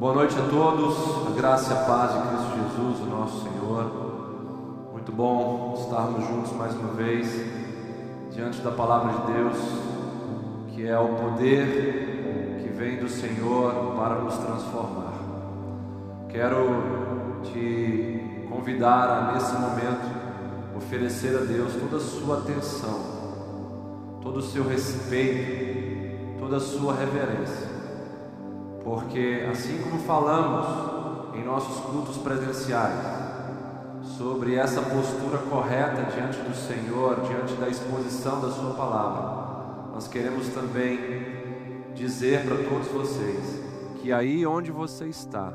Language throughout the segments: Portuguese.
Boa noite a todos, a graça e a paz de Cristo Jesus, o nosso Senhor. Muito bom estarmos juntos mais uma vez, diante da palavra de Deus, que é o poder que vem do Senhor para nos transformar. Quero te convidar a, nesse momento, oferecer a Deus toda a sua atenção, todo o seu respeito, toda a sua reverência porque assim como falamos em nossos cultos presenciais sobre essa postura correta diante do Senhor, diante da exposição da Sua palavra, nós queremos também dizer para todos vocês que aí onde você está,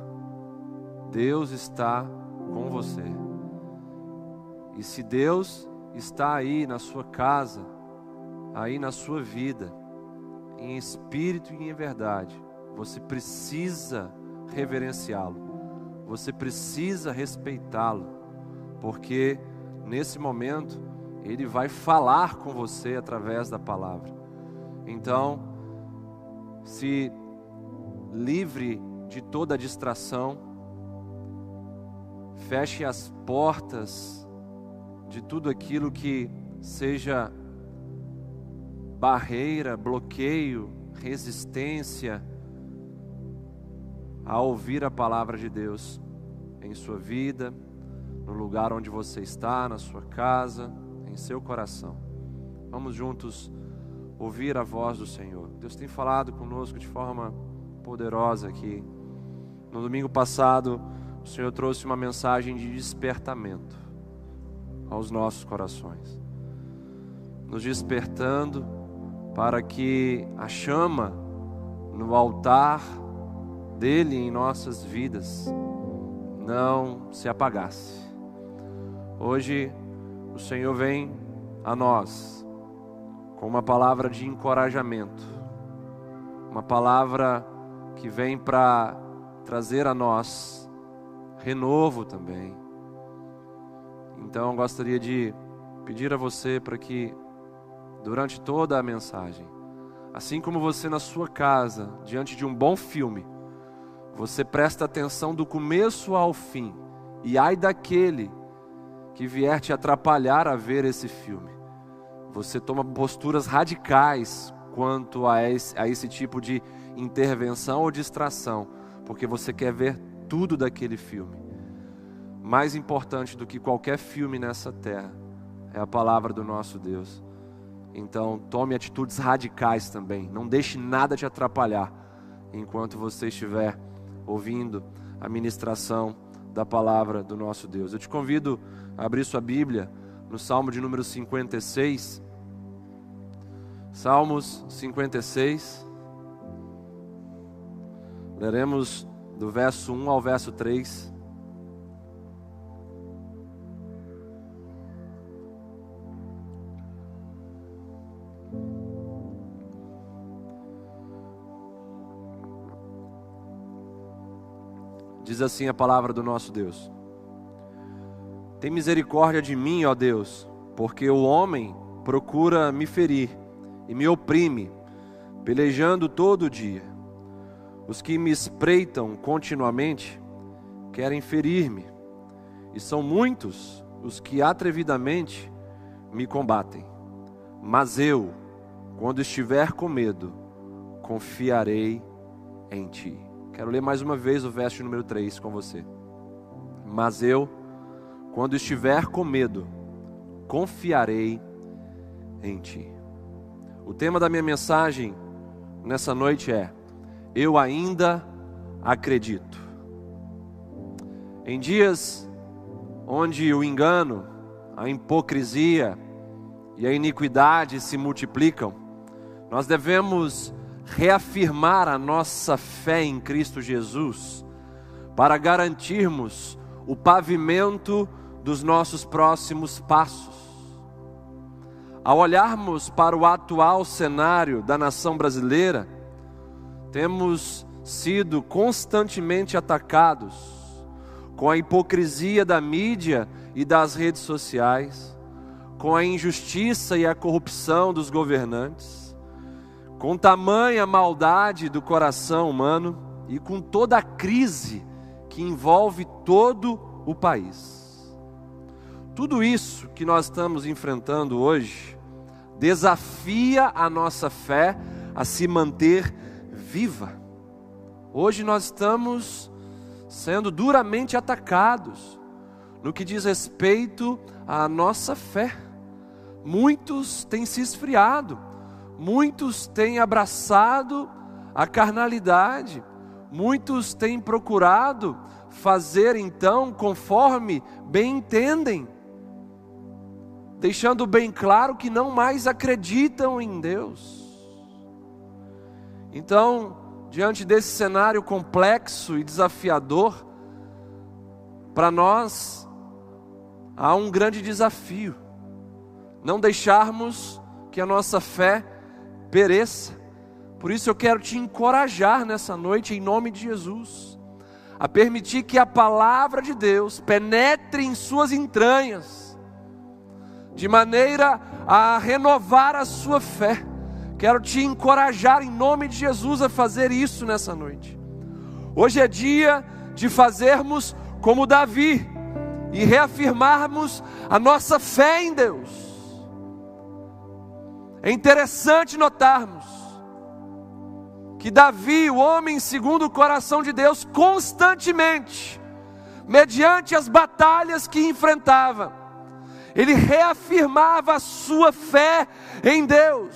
Deus está com você. E se Deus está aí na sua casa, aí na sua vida, em espírito e em verdade, você precisa reverenciá-lo, você precisa respeitá-lo, porque nesse momento ele vai falar com você através da palavra. Então, se livre de toda distração, feche as portas de tudo aquilo que seja barreira, bloqueio, resistência a ouvir a palavra de Deus em sua vida, no lugar onde você está, na sua casa, em seu coração. Vamos juntos ouvir a voz do Senhor. Deus tem falado conosco de forma poderosa aqui. No domingo passado, o Senhor trouxe uma mensagem de despertamento aos nossos corações, nos despertando para que a chama no altar dele em nossas vidas não se apagasse. Hoje o Senhor vem a nós com uma palavra de encorajamento, uma palavra que vem para trazer a nós renovo também. Então gostaria de pedir a você para que durante toda a mensagem, assim como você na sua casa, diante de um bom filme, você presta atenção do começo ao fim. E ai daquele que vier te atrapalhar a ver esse filme. Você toma posturas radicais quanto a esse, a esse tipo de intervenção ou distração, porque você quer ver tudo daquele filme. Mais importante do que qualquer filme nessa terra é a palavra do nosso Deus. Então, tome atitudes radicais também. Não deixe nada te atrapalhar enquanto você estiver ouvindo a ministração da palavra do nosso Deus. Eu te convido a abrir sua Bíblia no Salmo de número 56. Salmos 56. Leremos do verso 1 ao verso 3. Diz assim a palavra do nosso Deus: Tem misericórdia de mim, ó Deus, porque o homem procura me ferir e me oprime, pelejando todo dia. Os que me espreitam continuamente querem ferir-me, e são muitos os que atrevidamente me combatem. Mas eu, quando estiver com medo, confiarei em ti. Quero ler mais uma vez o verso número 3 com você. Mas eu, quando estiver com medo, confiarei em ti. O tema da minha mensagem nessa noite é: Eu ainda acredito. Em dias onde o engano, a hipocrisia e a iniquidade se multiplicam, nós devemos reafirmar a nossa fé em Cristo Jesus, para garantirmos o pavimento dos nossos próximos passos. Ao olharmos para o atual cenário da nação brasileira, temos sido constantemente atacados com a hipocrisia da mídia e das redes sociais, com a injustiça e a corrupção dos governantes com tamanha maldade do coração humano, e com toda a crise que envolve todo o país. Tudo isso que nós estamos enfrentando hoje desafia a nossa fé a se manter viva. Hoje nós estamos sendo duramente atacados no que diz respeito à nossa fé. Muitos têm se esfriado, muitos têm abraçado a carnalidade, muitos têm procurado fazer então conforme bem entendem, deixando bem claro que não mais acreditam em Deus. Então, diante desse cenário complexo e desafiador, para nós há um grande desafio: não deixarmos que a nossa fé pereça. Por isso eu quero te encorajar nessa noite, em nome de Jesus, a permitir que a palavra de Deus penetre em suas entranhas, de maneira a renovar a sua fé Quero te encorajar em nome de Jesus a fazer isso nessa noite. Hoje é dia de fazermos como Davi e reafirmarmos a nossa fé em Deus. É interessante notarmos que Davi, o homem segundo o coração de Deus, constantemente, mediante as batalhas que enfrentava, ele reafirmava a sua fé em Deus.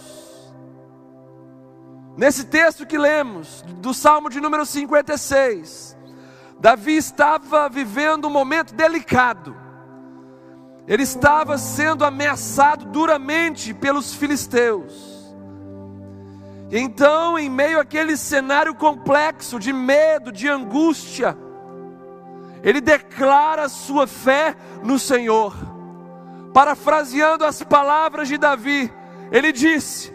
Nesse texto que lemos, do Salmo de número 56, Davi estava vivendo um momento delicado. Ele estava sendo ameaçado duramente pelos filisteus. Então, em meio àquele cenário complexo de medo, de angústia, ele declara sua fé no Senhor. Parafraseando as palavras de Davi, ele disse: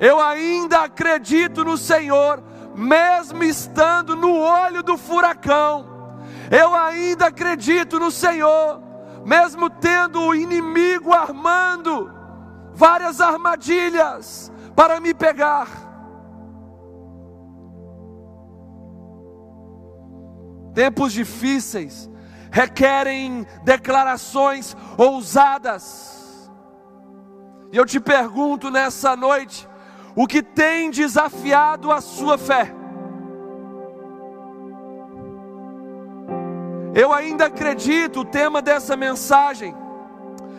eu ainda acredito no Senhor, mesmo estando no olho do furacão. Eu ainda acredito no Senhor, mesmo tendo o inimigo armando várias armadilhas para me pegar. Tempos difíceis requerem declarações ousadas. E eu te pergunto nessa noite: o que tem desafiado a sua fé. Eu ainda acredito, o tema dessa mensagem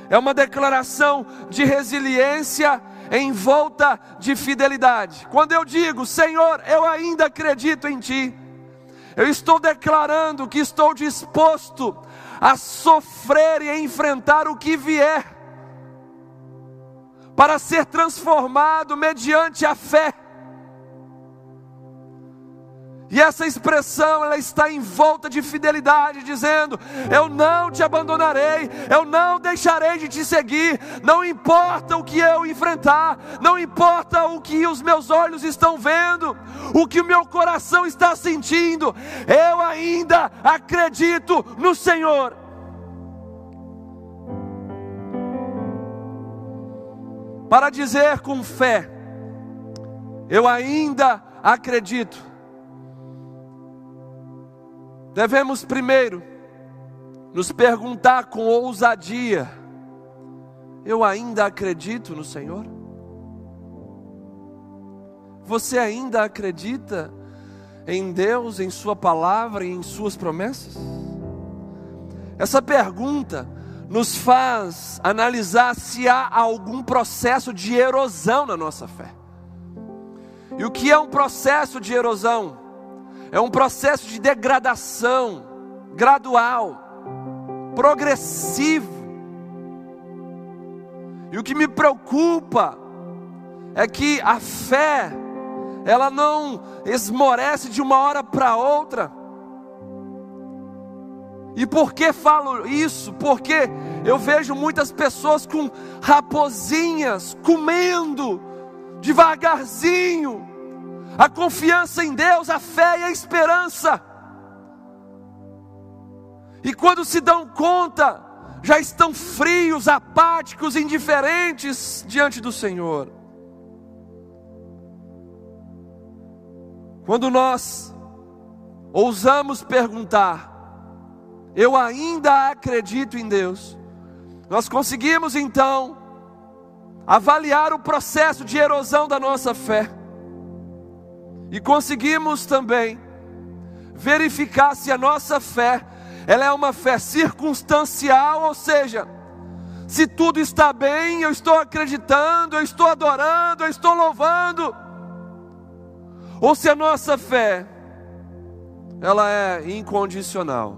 é uma declaração de resiliência em volta de fidelidade. Quando eu digo, Senhor, eu ainda acredito em Ti, eu estou declarando que estou disposto a sofrer e a enfrentar o que vier para ser transformado mediante a fé. E essa expressão ela está em volta de fidelidade, dizendo: Eu não te abandonarei, eu não deixarei de te seguir, não importa o que eu enfrentar, não importa o que os meus olhos estão vendo, o que o meu coração está sentindo, eu ainda acredito no Senhor. para dizer com fé: Eu ainda acredito. Devemos primeiro nos perguntar com ousadia: Eu ainda acredito no Senhor? Você ainda acredita em Deus, em Sua palavra e em Suas promessas? Essa pergunta nos faz analisar se há algum processo de erosão na nossa fé. E o que é um processo de erosão? É um processo de degradação gradual, progressivo. E o que me preocupa é que a fé, ela não esmorece de uma hora para outra, e por que falo isso? Porque eu vejo muitas pessoas com raposinhas comendo devagarzinho a confiança em Deus, a fé e a esperança. E quando se dão conta, já estão frios, apáticos, indiferentes diante do Senhor. Quando nós ousamos perguntar: eu ainda acredito em Deus? Nós conseguimos então avaliar o processo de erosão da nossa fé. E conseguimos também verificar se a nossa fé, ela é uma fé circunstancial, ou seja, se tudo está bem, eu estou acreditando, eu estou adorando, eu estou louvando, ou se a nossa fé ela é incondicional.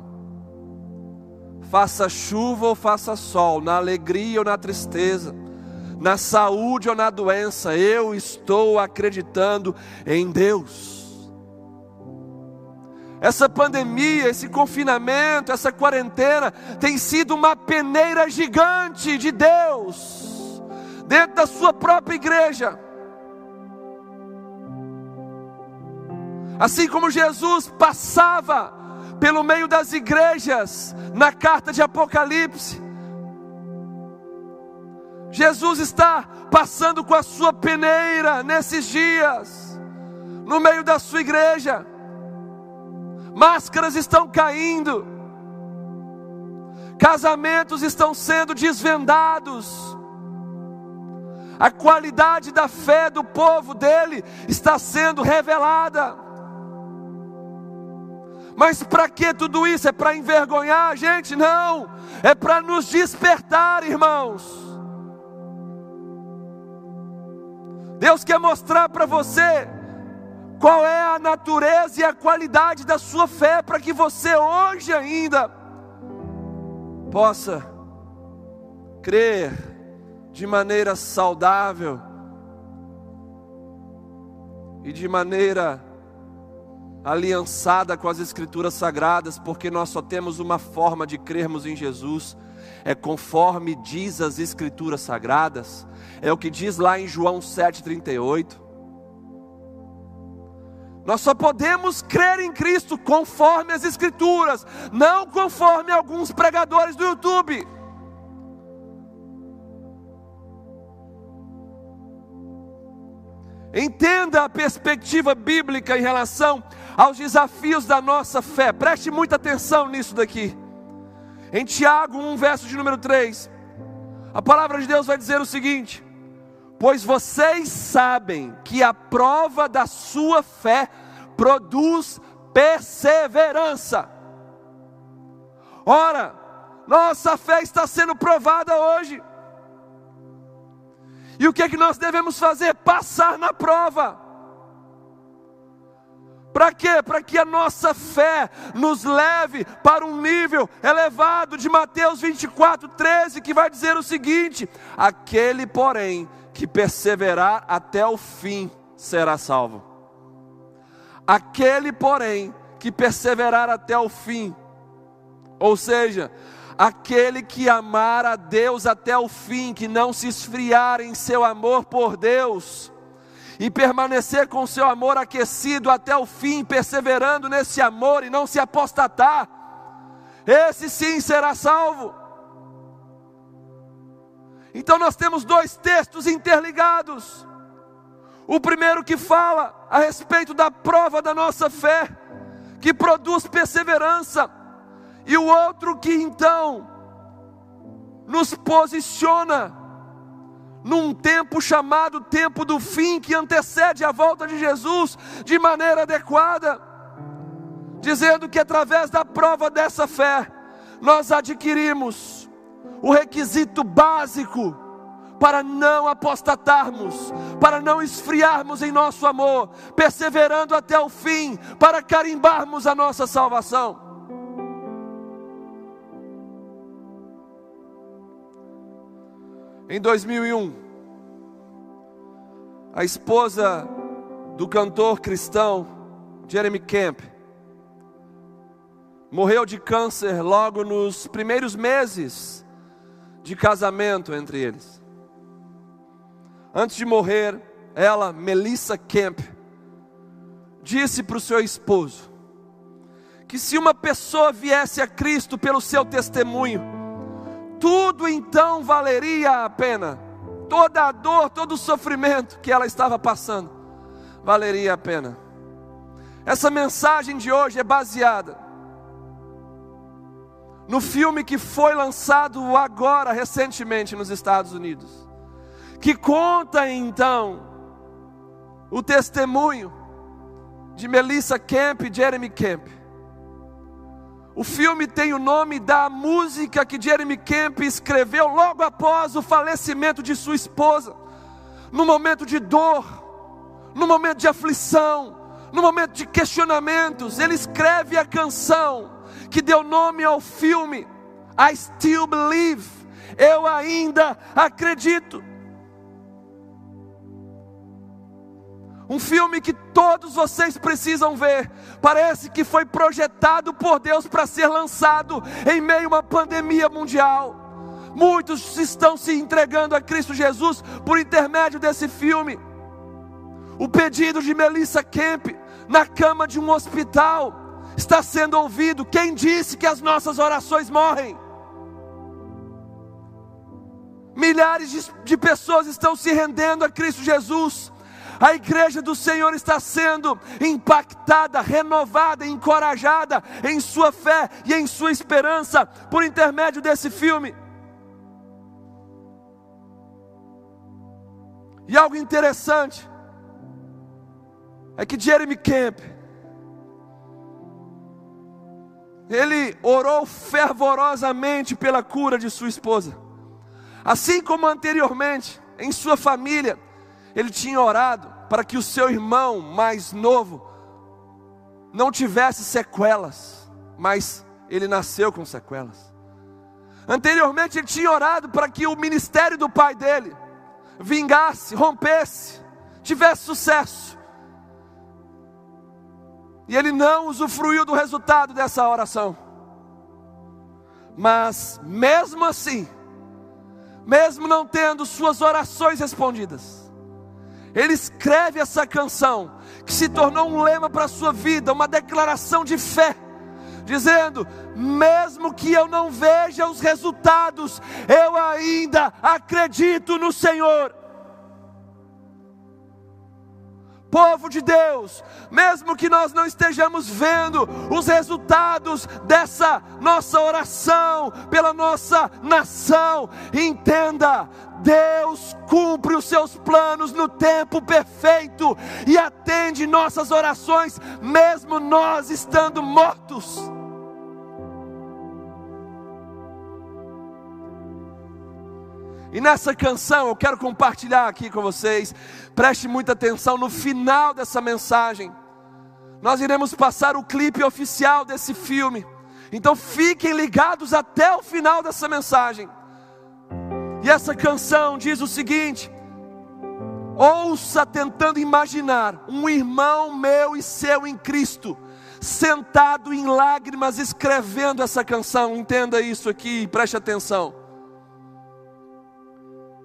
Faça chuva ou faça sol, na alegria ou na tristeza, na saúde ou na doença, eu estou acreditando em Deus. Essa pandemia, esse confinamento, essa quarentena tem sido uma peneira gigante de Deus dentro da sua própria igreja. Assim como Jesus passava pelo meio das igrejas na carta de Apocalipse, Jesus está passando com a sua peneira nesses dias, no meio da sua igreja máscaras estão caindo, casamentos estão sendo desvendados, a qualidade da fé do povo dele está sendo revelada. Mas para que tudo isso? É para envergonhar a gente? Não, é para nos despertar, irmãos. Deus quer mostrar para você qual é a natureza e a qualidade da sua fé para que você hoje ainda possa crer de maneira saudável e de maneira aliançada com as Escrituras Sagradas, porque nós só temos uma forma de crermos em Jesus, é conforme diz as Escrituras Sagradas, é o que diz lá em João 7,38. Nós só podemos crer em Cristo conforme as Escrituras, não conforme alguns pregadores do YouTube. Entenda a perspectiva bíblica em relação aos desafios da nossa fé, preste muita atenção nisso daqui. Em Tiago 1, verso de número 3, a palavra de Deus vai dizer o seguinte: pois vocês sabem que a prova da sua fé produz perseverança. Ora, nossa fé está sendo provada hoje. E o que é que nós devemos fazer? Passar na prova. Para quê? Para que a nossa fé nos leve para um nível elevado de Mateus 24, 13, que vai dizer o seguinte: aquele, porém, que perseverar até o fim será salvo. Aquele, porém, que perseverar até o fim, ou seja, aquele que amar a Deus até o fim, que não se esfriar em seu amor por Deus, e permanecer com seu amor aquecido até o fim, perseverando nesse amor e não se apostatar, esse sim será salvo. Então nós temos dois textos interligados. O primeiro que fala a respeito da prova da nossa fé, que produz perseverança, e o outro que então nos posiciona num tempo chamado tempo do fim, que antecede a volta de Jesus de maneira adequada, dizendo que através da prova dessa fé, nós adquirimos o requisito básico para não apostatarmos, para não esfriarmos em nosso amor, perseverando até o fim, para carimbarmos a nossa salvação. Em 2001, a esposa do cantor cristão Jeremy Camp morreu de câncer logo nos primeiros meses de casamento entre eles. Antes de morrer, ela, Melissa Kemp, disse para o seu esposo que se uma pessoa viesse a Cristo pelo seu testemunho, tudo então valeria a pena. Toda a dor, todo o sofrimento que ela estava passando, valeria a pena. Essa mensagem de hoje é baseada no filme que foi lançado agora, recentemente, nos Estados Unidos, que conta então o testemunho de Melissa Camp e Jeremy Camp. O filme tem o nome da música que Jeremy Camp escreveu logo após o falecimento de sua esposa, no momento de dor, no momento de aflição, no momento de questionamentos. Ele escreve a canção que deu nome ao filme, I Still Believe, eu ainda acredito. Um filme que todos vocês precisam ver. Parece que foi projetado por Deus para ser lançado em meio a uma pandemia mundial. Muitos estão se entregando a Cristo Jesus por intermédio desse filme. O pedido de Melissa Kemp na cama de um hospital está sendo ouvido. Quem disse que as nossas orações morrem? Milhares de, pessoas estão se rendendo a Cristo Jesus. A igreja do Senhor está sendo impactada, renovada, encorajada em sua fé e em sua esperança por intermédio desse filme. E algo interessante é que Jeremy Camp ele orou fervorosamente pela cura de sua esposa. Assim como anteriormente, em sua família, ele tinha orado para que o seu irmão mais novo não tivesse sequelas, mas ele nasceu com sequelas. Anteriormente, ele tinha orado para que o ministério do pai dele vingasse, rompesse, tivesse sucesso. E ele não usufruiu do resultado dessa oração. Mas, mesmo assim, mesmo não tendo suas orações respondidas, ele escreve essa canção, que se tornou um lema para a sua vida, uma declaração de fé, dizendo: mesmo que eu não veja os resultados, eu ainda acredito no Senhor. Povo de Deus, mesmo que nós não estejamos vendo os resultados dessa nossa oração pela nossa nação, entenda, Deus cumpre os seus planos no tempo perfeito e atende nossas orações, mesmo nós estando mortos. E nessa canção eu quero compartilhar aqui com vocês, preste muita atenção no final dessa mensagem. Nós iremos passar o clipe oficial desse filme. Então fiquem ligados até o final dessa mensagem. E essa canção diz o seguinte: Ouça tentando imaginar um irmão meu e seu em Cristo, sentado em lágrimas escrevendo essa canção. Entenda isso aqui, preste atenção.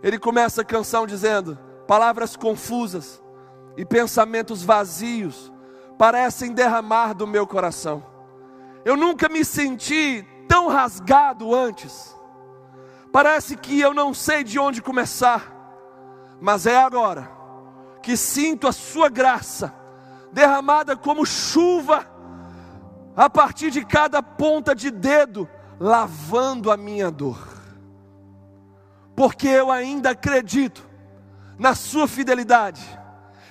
Ele começa a canção dizendo: palavras confusas e pensamentos vazios parecem derramar do meu coração. Eu nunca me senti tão rasgado antes. Parece que eu não sei de onde começar, mas é agora que sinto a Sua graça derramada como chuva a partir de cada ponta de dedo, lavando a minha dor porque eu ainda acredito na Sua fidelidade,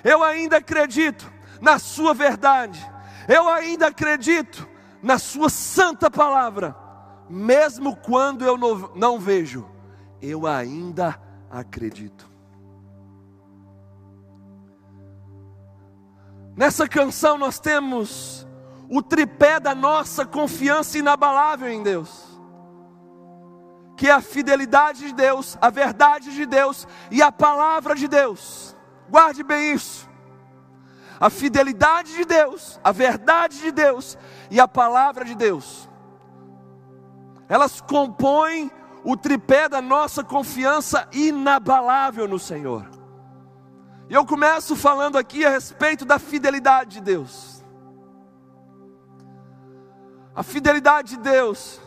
eu ainda acredito na Sua verdade, eu ainda acredito na Sua santa palavra, mesmo quando eu não vejo, eu ainda acredito. Nessa canção nós temos o tripé da nossa confiança inabalável em Deus que é a fidelidade de Deus, a verdade de Deus e a palavra de Deus. Guarde bem isso. A fidelidade de Deus, a verdade de Deus e a palavra de Deus. Elas compõem o tripé da nossa confiança inabalável no Senhor. E eu começo falando aqui a respeito da fidelidade de Deus. A fidelidade de Deus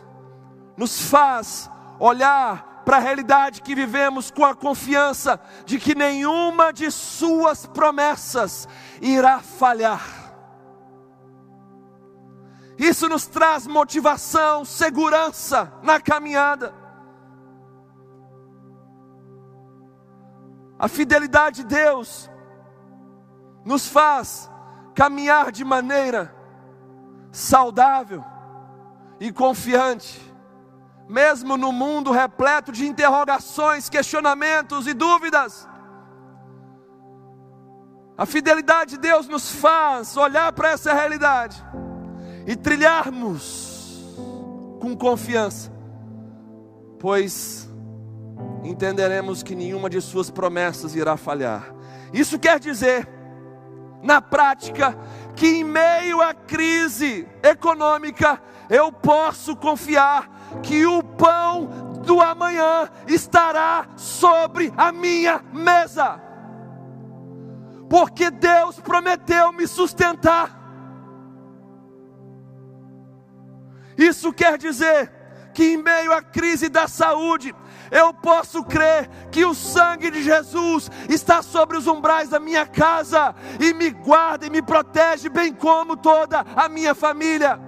nos faz olhar para a realidade que vivemos com a confiança de que nenhuma de Suas promessas irá falhar. Isso nos traz motivação, segurança na caminhada. A fidelidade de Deus nos faz caminhar de maneira saudável e confiante, mesmo no mundo repleto de interrogações, questionamentos e dúvidas. A fidelidade de Deus nos faz olhar para essa realidade e trilharmos com confiança, pois entenderemos que nenhuma de Suas promessas irá falhar. Isso quer dizer, na prática, que em meio à crise econômica, eu posso confiar que o pão do amanhã estará sobre a minha mesa, porque Deus prometeu me sustentar. Isso quer dizer que em meio à crise da saúde, eu posso crer que o sangue de Jesus está sobre os umbrais da minha casa e me guarda e me protege, bem como toda a minha família.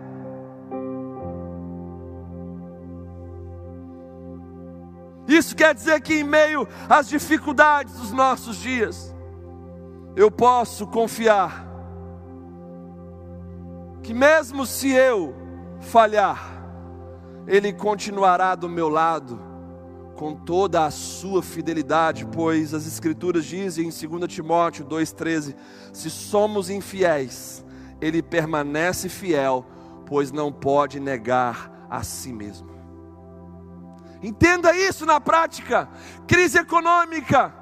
Isso quer dizer que em meio às dificuldades dos nossos dias, eu posso confiar que mesmo se eu falhar, Ele continuará do meu lado com toda a sua fidelidade, pois as Escrituras dizem em 2 Timóteo 2,13: se somos infiéis, Ele permanece fiel, pois não pode negar a si mesmo. Entenda isso na prática. Crise econômica.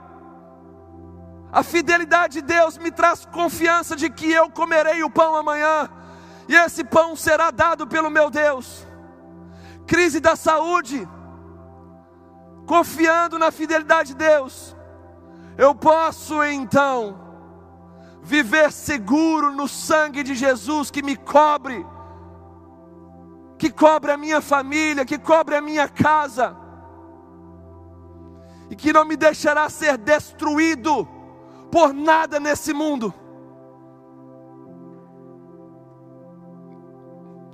A fidelidade de Deus me traz confiança de que eu comerei o pão amanhã, e esse pão será dado pelo meu Deus. Crise da saúde confiando na fidelidade de Deus, eu posso então viver seguro no sangue de Jesus que me cobre, que cobre a minha família, que cobre a minha casa, e que não me deixará ser destruído por nada nesse mundo.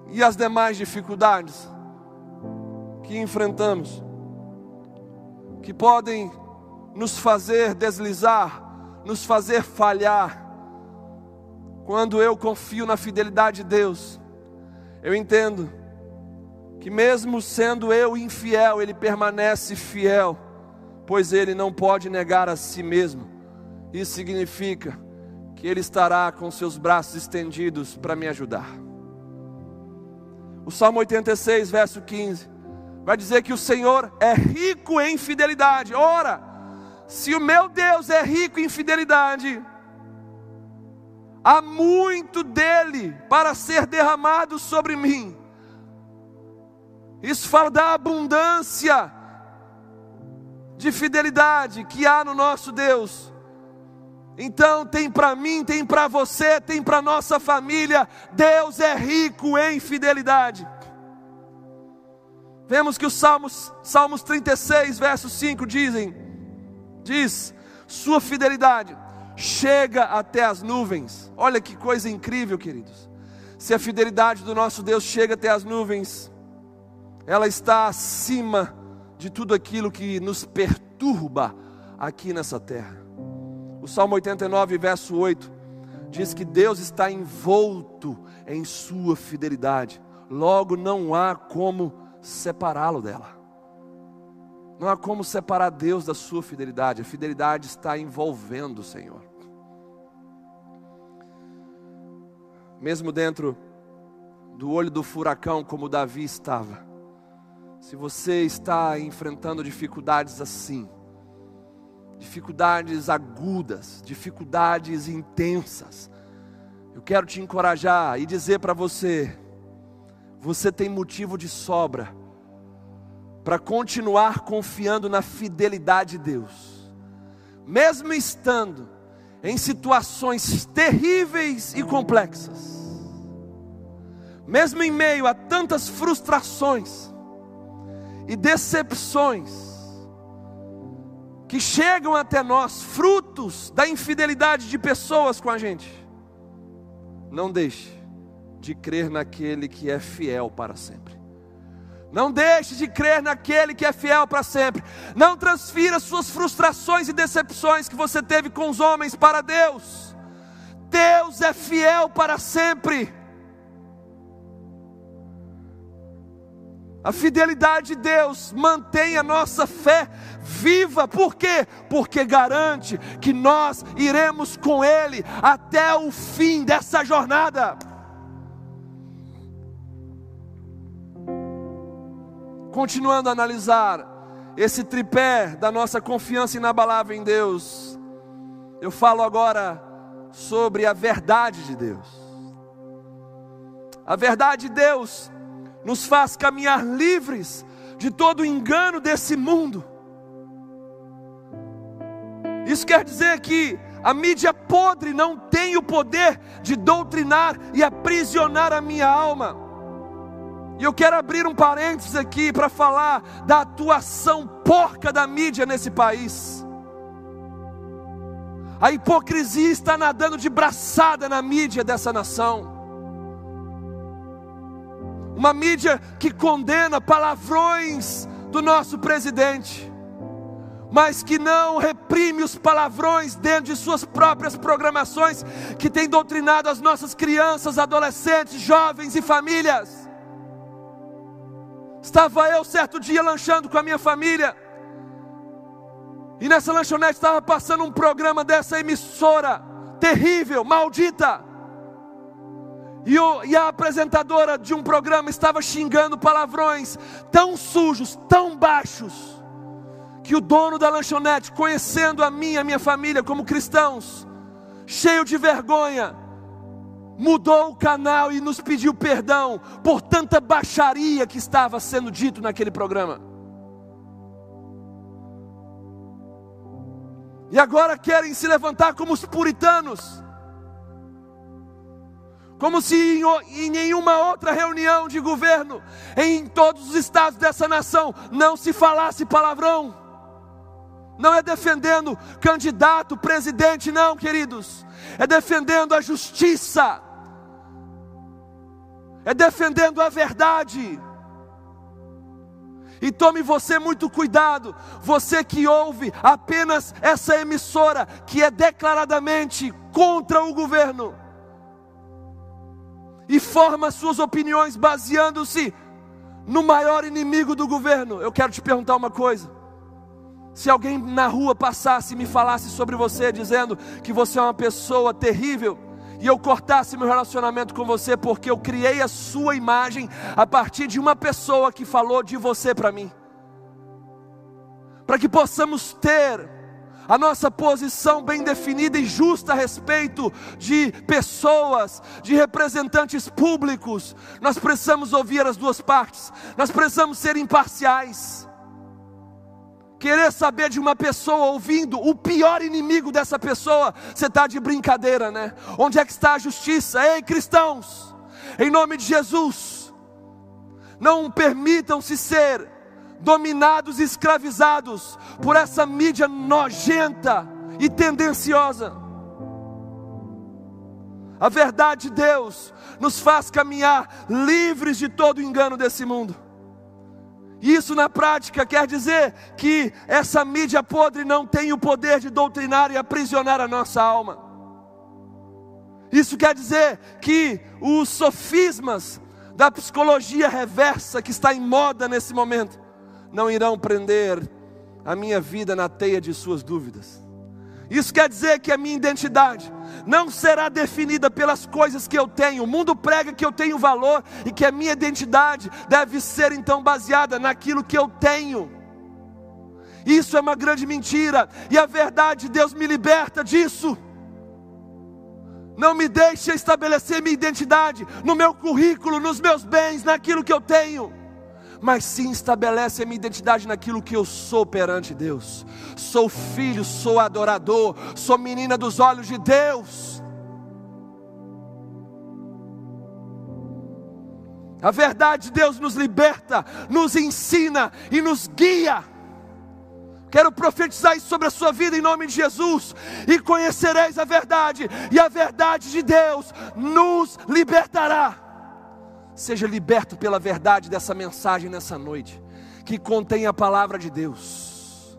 E as demais dificuldades que enfrentamos que podem nos fazer deslizar, nos fazer falhar. Quando eu confio na fidelidade de Deus, eu entendo que, mesmo sendo eu infiel, Ele permanece fiel, pois Ele não pode negar a si mesmo. Isso significa que Ele estará com seus braços estendidos para me ajudar. O Salmo 86, verso 15 vai dizer que o Senhor é rico em fidelidade. Ora, se o meu Deus é rico em fidelidade, há muito dele para ser derramado sobre mim. Isso fala da abundância de fidelidade que há no nosso Deus. Então, tem para mim, tem para você, tem para nossa família. Deus é rico em fidelidade. Vemos que os Salmos, Salmos 36, verso 5 dizem, diz, sua fidelidade chega até as nuvens. Olha que coisa incrível, queridos. Se a fidelidade do nosso Deus chega até as nuvens, ela está acima de tudo aquilo que nos perturba aqui nessa terra. O Salmo 89, verso 8, diz que Deus está envolto em sua fidelidade. Logo não há como separá-lo dela. Não há como separar Deus da sua fidelidade. A fidelidade está envolvendo o Senhor. Mesmo dentro do olho do furacão, como Davi estava. Se você está enfrentando dificuldades assim, dificuldades agudas, dificuldades intensas, eu quero te encorajar e dizer para você: você tem motivo de sobra para continuar confiando na fidelidade de Deus, mesmo estando em situações terríveis e complexas, mesmo em meio a tantas frustrações e decepções que chegam até nós, frutos da infidelidade de pessoas com a gente, não deixe de crer naquele que é fiel para sempre. Não deixe de crer naquele que é fiel para sempre. Não transfira suas frustrações e decepções que você teve com os homens para Deus. Deus é fiel para sempre. A fidelidade de Deus mantém a nossa fé viva, por quê? Porque garante que nós iremos com Ele até o fim dessa jornada. Continuando a analisar esse tripé da nossa confiança inabalável em Deus, eu falo agora sobre a verdade de Deus. A verdade de Deus nos faz caminhar livres de todo o engano desse mundo. Isso quer dizer que a mídia podre não tem o poder de doutrinar e aprisionar a minha alma. E eu quero abrir um parênteses aqui para falar da atuação porca da mídia nesse país. A hipocrisia está nadando de braçada na mídia dessa nação uma mídia que condena palavrões do nosso presidente, mas que não reprime os palavrões dentro de suas próprias programações, que tem doutrinado as nossas crianças, adolescentes, jovens e famílias. Estava eu certo dia lanchando com a minha família, e nessa lanchonete estava passando um programa dessa emissora terrível, maldita e, o, e a apresentadora de um programa estava xingando palavrões tão sujos, tão baixos, que o dono da lanchonete, conhecendo a mim e a minha família como cristãos, cheio de vergonha, mudou o canal e nos pediu perdão por tanta baixaria que estava sendo dito naquele programa. E agora querem se levantar como os puritanos como se em, em nenhuma outra reunião de governo, em todos os estados dessa nação, não se falasse palavrão. Não é defendendo candidato, presidente, não, queridos. É defendendo a justiça. É defendendo a verdade. E tome você muito cuidado, você que ouve apenas essa emissora que é declaradamente contra o governo e forma suas opiniões baseando-se no maior inimigo do governo. Eu quero te perguntar uma coisa. Se alguém na rua passasse e me falasse sobre você, dizendo que você é uma pessoa terrível, e eu cortasse meu relacionamento com você porque eu criei a sua imagem a partir de uma pessoa que falou de você para mim, para que possamos ter a nossa posição bem definida e justa a respeito de pessoas, de representantes públicos. Nós precisamos ouvir as duas partes, nós precisamos ser imparciais. Querer saber de uma pessoa ouvindo o pior inimigo dessa pessoa, você está de brincadeira, né? Onde é que está a justiça? Ei, cristãos, em nome de Jesus, não permitam-se ser dominados e escravizados por essa mídia nojenta e tendenciosa. A verdade de Deus nos faz caminhar livres de todo o engano desse mundo. Isso na prática quer dizer que essa mídia podre não tem o poder de doutrinar e aprisionar a nossa alma. Isso quer dizer que os sofismas da psicologia reversa que está em moda nesse momento não irão prender a minha vida na teia de suas dúvidas. Isso quer dizer que a minha identidade não será definida pelas coisas que eu tenho. O mundo prega que eu tenho valor e que a minha identidade deve ser então baseada naquilo que eu tenho. Isso é uma grande mentira e a verdade, Deus me liberta disso. Não me deixe estabelecer minha identidade no meu currículo, nos meus bens, naquilo que eu tenho mas sim estabelece a minha identidade naquilo que eu sou perante Deus. Sou filho, sou adorador, sou menina dos olhos de Deus. A verdade de Deus nos liberta, nos ensina e nos guia. Quero profetizar isso sobre a sua vida em nome de Jesus. E conhecereis a verdade, e a verdade de Deus nos libertará. Seja liberto pela verdade dessa mensagem nessa noite, que contém a palavra de Deus.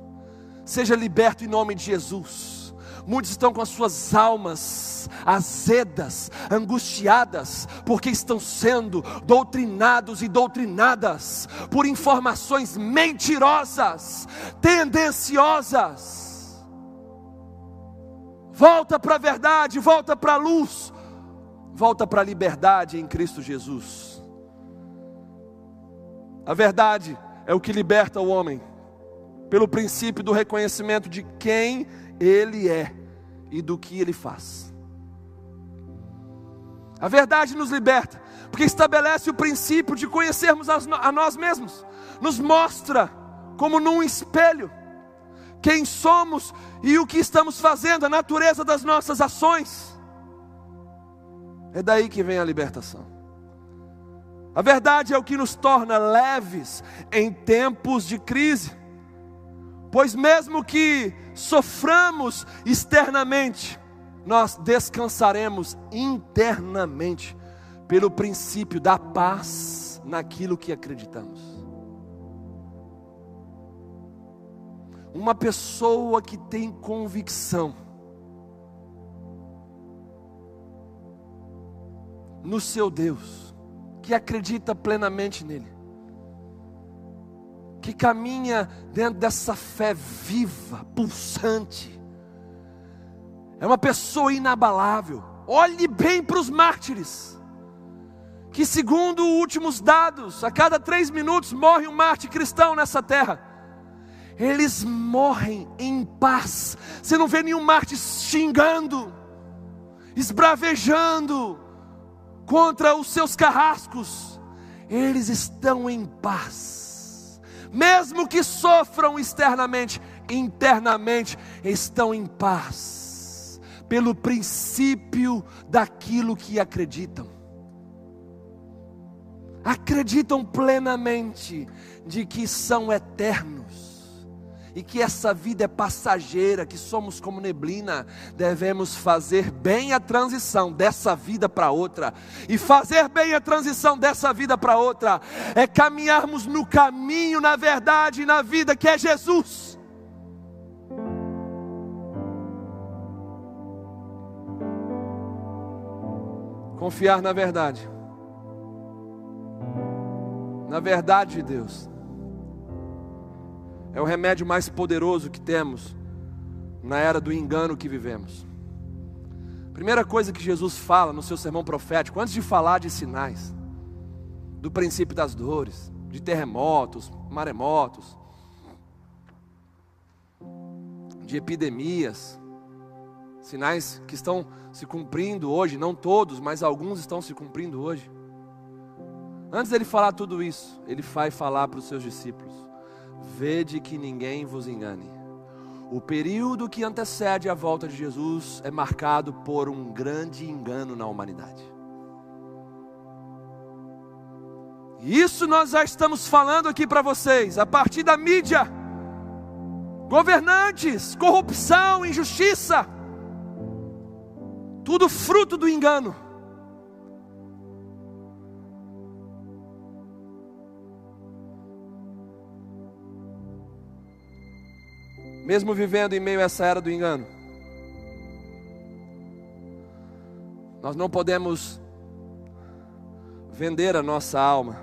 Seja liberto em nome de Jesus. Muitos estão com as suas almas azedas, angustiadas, porque estão sendo doutrinados e doutrinadas por informações mentirosas, tendenciosas. Volta para a verdade, volta para a luz, volta para a liberdade em Cristo Jesus. A verdade é o que liberta o homem, pelo princípio do reconhecimento de quem ele é e do que ele faz. A verdade nos liberta, porque estabelece o princípio de conhecermos a nós mesmos, nos mostra como num espelho quem somos e o que estamos fazendo, a natureza das nossas ações. É daí que vem a libertação. A verdade é o que nos torna leves em tempos de crise, pois mesmo que soframos externamente, nós descansaremos internamente pelo princípio da paz naquilo que acreditamos. Uma pessoa que tem convicção no seu Deus, que acredita plenamente nele, que caminha dentro dessa fé viva, pulsante, é uma pessoa inabalável. Olhe bem para os mártires, que segundo últimos dados, a cada três minutos morre um mártir cristão nessa terra. Eles morrem em paz. Você não vê nenhum mártir xingando, esbravejando contra os seus carrascos. Eles estão em paz, mesmo que sofram externamente, internamente estão em paz pelo princípio daquilo que acreditam. Acreditam plenamente de que são eternos e que essa vida é passageira, que somos como neblina, devemos fazer bem a transição dessa vida para outra. E fazer bem a transição dessa vida para outra é caminharmos no caminho, na verdade e na vida que é Jesus. Confiar na verdade. Na verdade de Deus. É o remédio mais poderoso que temos na era do engano que vivemos. Primeira coisa que Jesus fala no seu sermão profético, antes de falar de sinais, do princípio das dores, de terremotos, maremotos, de epidemias, sinais que estão se cumprindo hoje, não todos, mas alguns estão se cumprindo hoje. Antes dele falar tudo isso, ele vai falar para os seus discípulos: Vede que ninguém vos engane. O período que antecede a volta de Jesus é marcado por um grande engano na humanidade. Isso nós já estamos falando aqui para vocês, a partir da mídia, governantes, corrupção, injustiça tudo fruto do engano. Mesmo vivendo em meio a essa era do engano, nós não podemos vender a nossa alma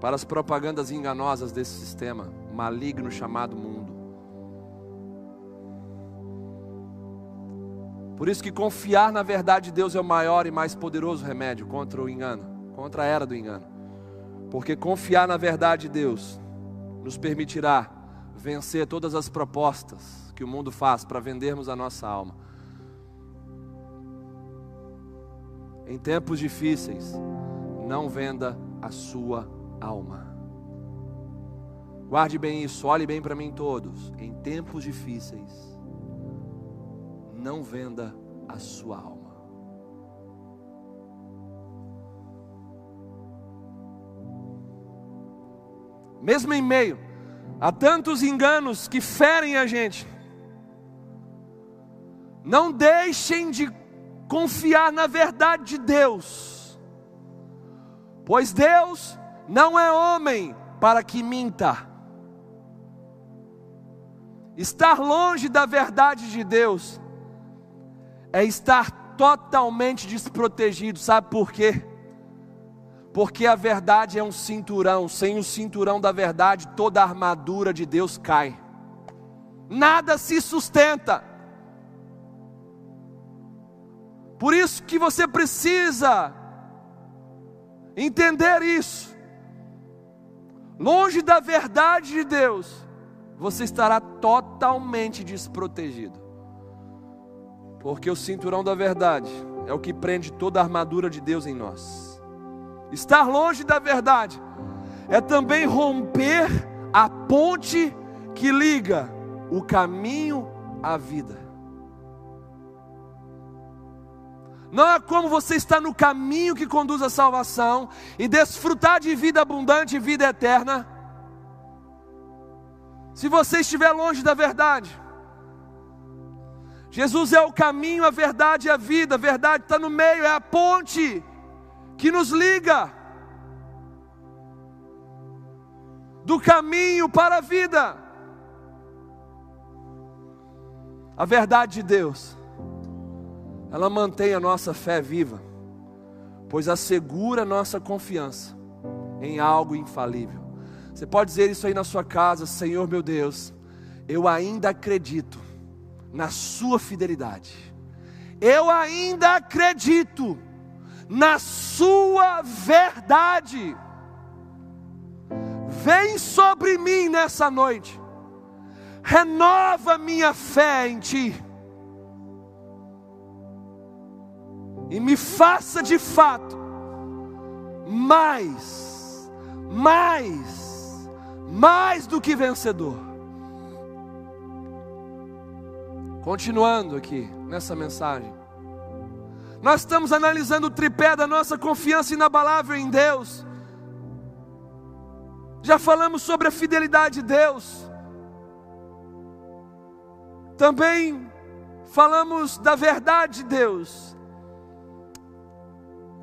para as propagandas enganosas desse sistema maligno chamado mundo. Por isso que confiar na verdade de Deus é o maior e mais poderoso remédio contra o engano, contra a era do engano. Porque confiar na verdade de Deus nos permitirá vencer todas as propostas que o mundo faz para vendermos a nossa alma. Em tempos difíceis, não venda a sua alma. Guarde bem isso, olhe bem para mim todos. Em tempos difíceis, não venda a sua alma. Mesmo em meio a tantos enganos que ferem a gente, não deixem de confiar na verdade de Deus, Pois Deus não é homem para que minta. Estar longe da verdade de Deus é estar totalmente desprotegido, sabe por quê? Porque a verdade é um cinturão, sem o cinturão da verdade, toda a armadura de Deus cai, nada se sustenta. Por isso que você precisa entender isso. Longe da verdade de Deus, você estará totalmente desprotegido. Porque o cinturão da verdade é o que prende toda a armadura de Deus em nós. Estar longe da verdade é também romper a ponte que liga o caminho à vida. Não é como você estar no caminho que conduz à salvação e desfrutar de vida abundante e vida eterna. Se você estiver longe da verdade, Jesus é o caminho, a verdade e a vida. A verdade está no meio, é a ponte que nos liga do caminho para a vida. A verdade de Deus ela mantém a nossa fé viva, pois assegura nossa confiança em algo infalível. Você pode dizer isso aí na sua casa, Senhor meu Deus, eu ainda acredito na Sua fidelidade, eu ainda acredito na Sua verdade. Vem sobre mim nessa noite, renova minha fé em Ti e me faça de fato mais, mais, mais do que vencedor. Continuando aqui nessa mensagem, nós estamos analisando o tripé da nossa confiança inabalável em Deus. Já falamos sobre a fidelidade de Deus. Também falamos da verdade de Deus.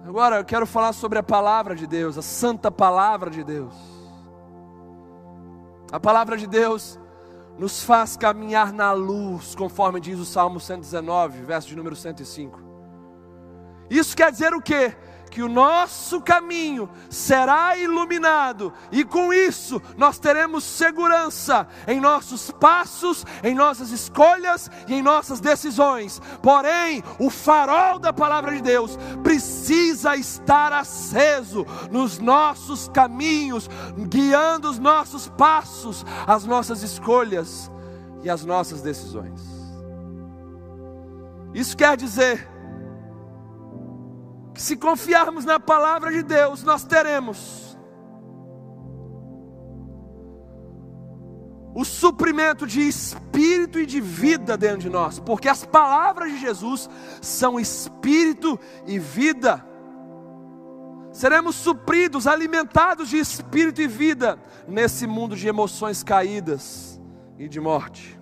Agora eu quero falar sobre a palavra de Deus, a santa palavra de Deus. A palavra de Deus nos faz caminhar na luz, conforme diz o Salmo 119, verso de número 105. Isso quer dizer o quê? que o nosso caminho será iluminado, e com isso nós teremos segurança em nossos passos, em nossas escolhas e em nossas decisões. Porém, o farol da palavra de Deus precisa estar aceso nos nossos caminhos, guiando os nossos passos, as nossas escolhas e as nossas decisões. Isso quer dizer se confiarmos na palavra de Deus, nós teremos o suprimento de espírito e de vida dentro de nós, porque as palavras de Jesus são espírito e vida. Seremos supridos, alimentados de espírito e vida nesse mundo de emoções caídas e de morte.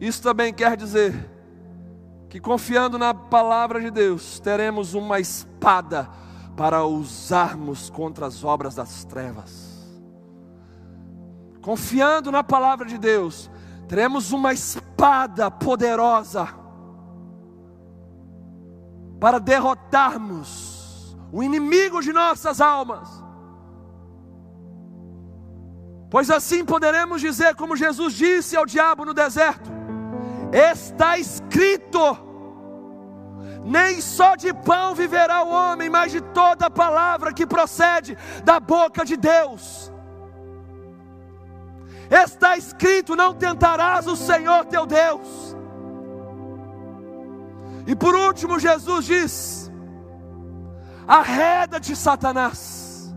Isso também quer dizer que confiando na palavra de Deus, teremos uma espada para usarmos contra as obras das trevas. Confiando na palavra de Deus, teremos uma espada poderosa para derrotarmos o inimigo de nossas almas. Pois assim poderemos dizer, como Jesus disse ao diabo no deserto: está escrito: nem só de pão viverá o homem, mas de toda palavra que procede da boca de Deus. Está escrito: não tentarás o Senhor teu Deus. E por último, Jesus diz: arreda-te, Satanás,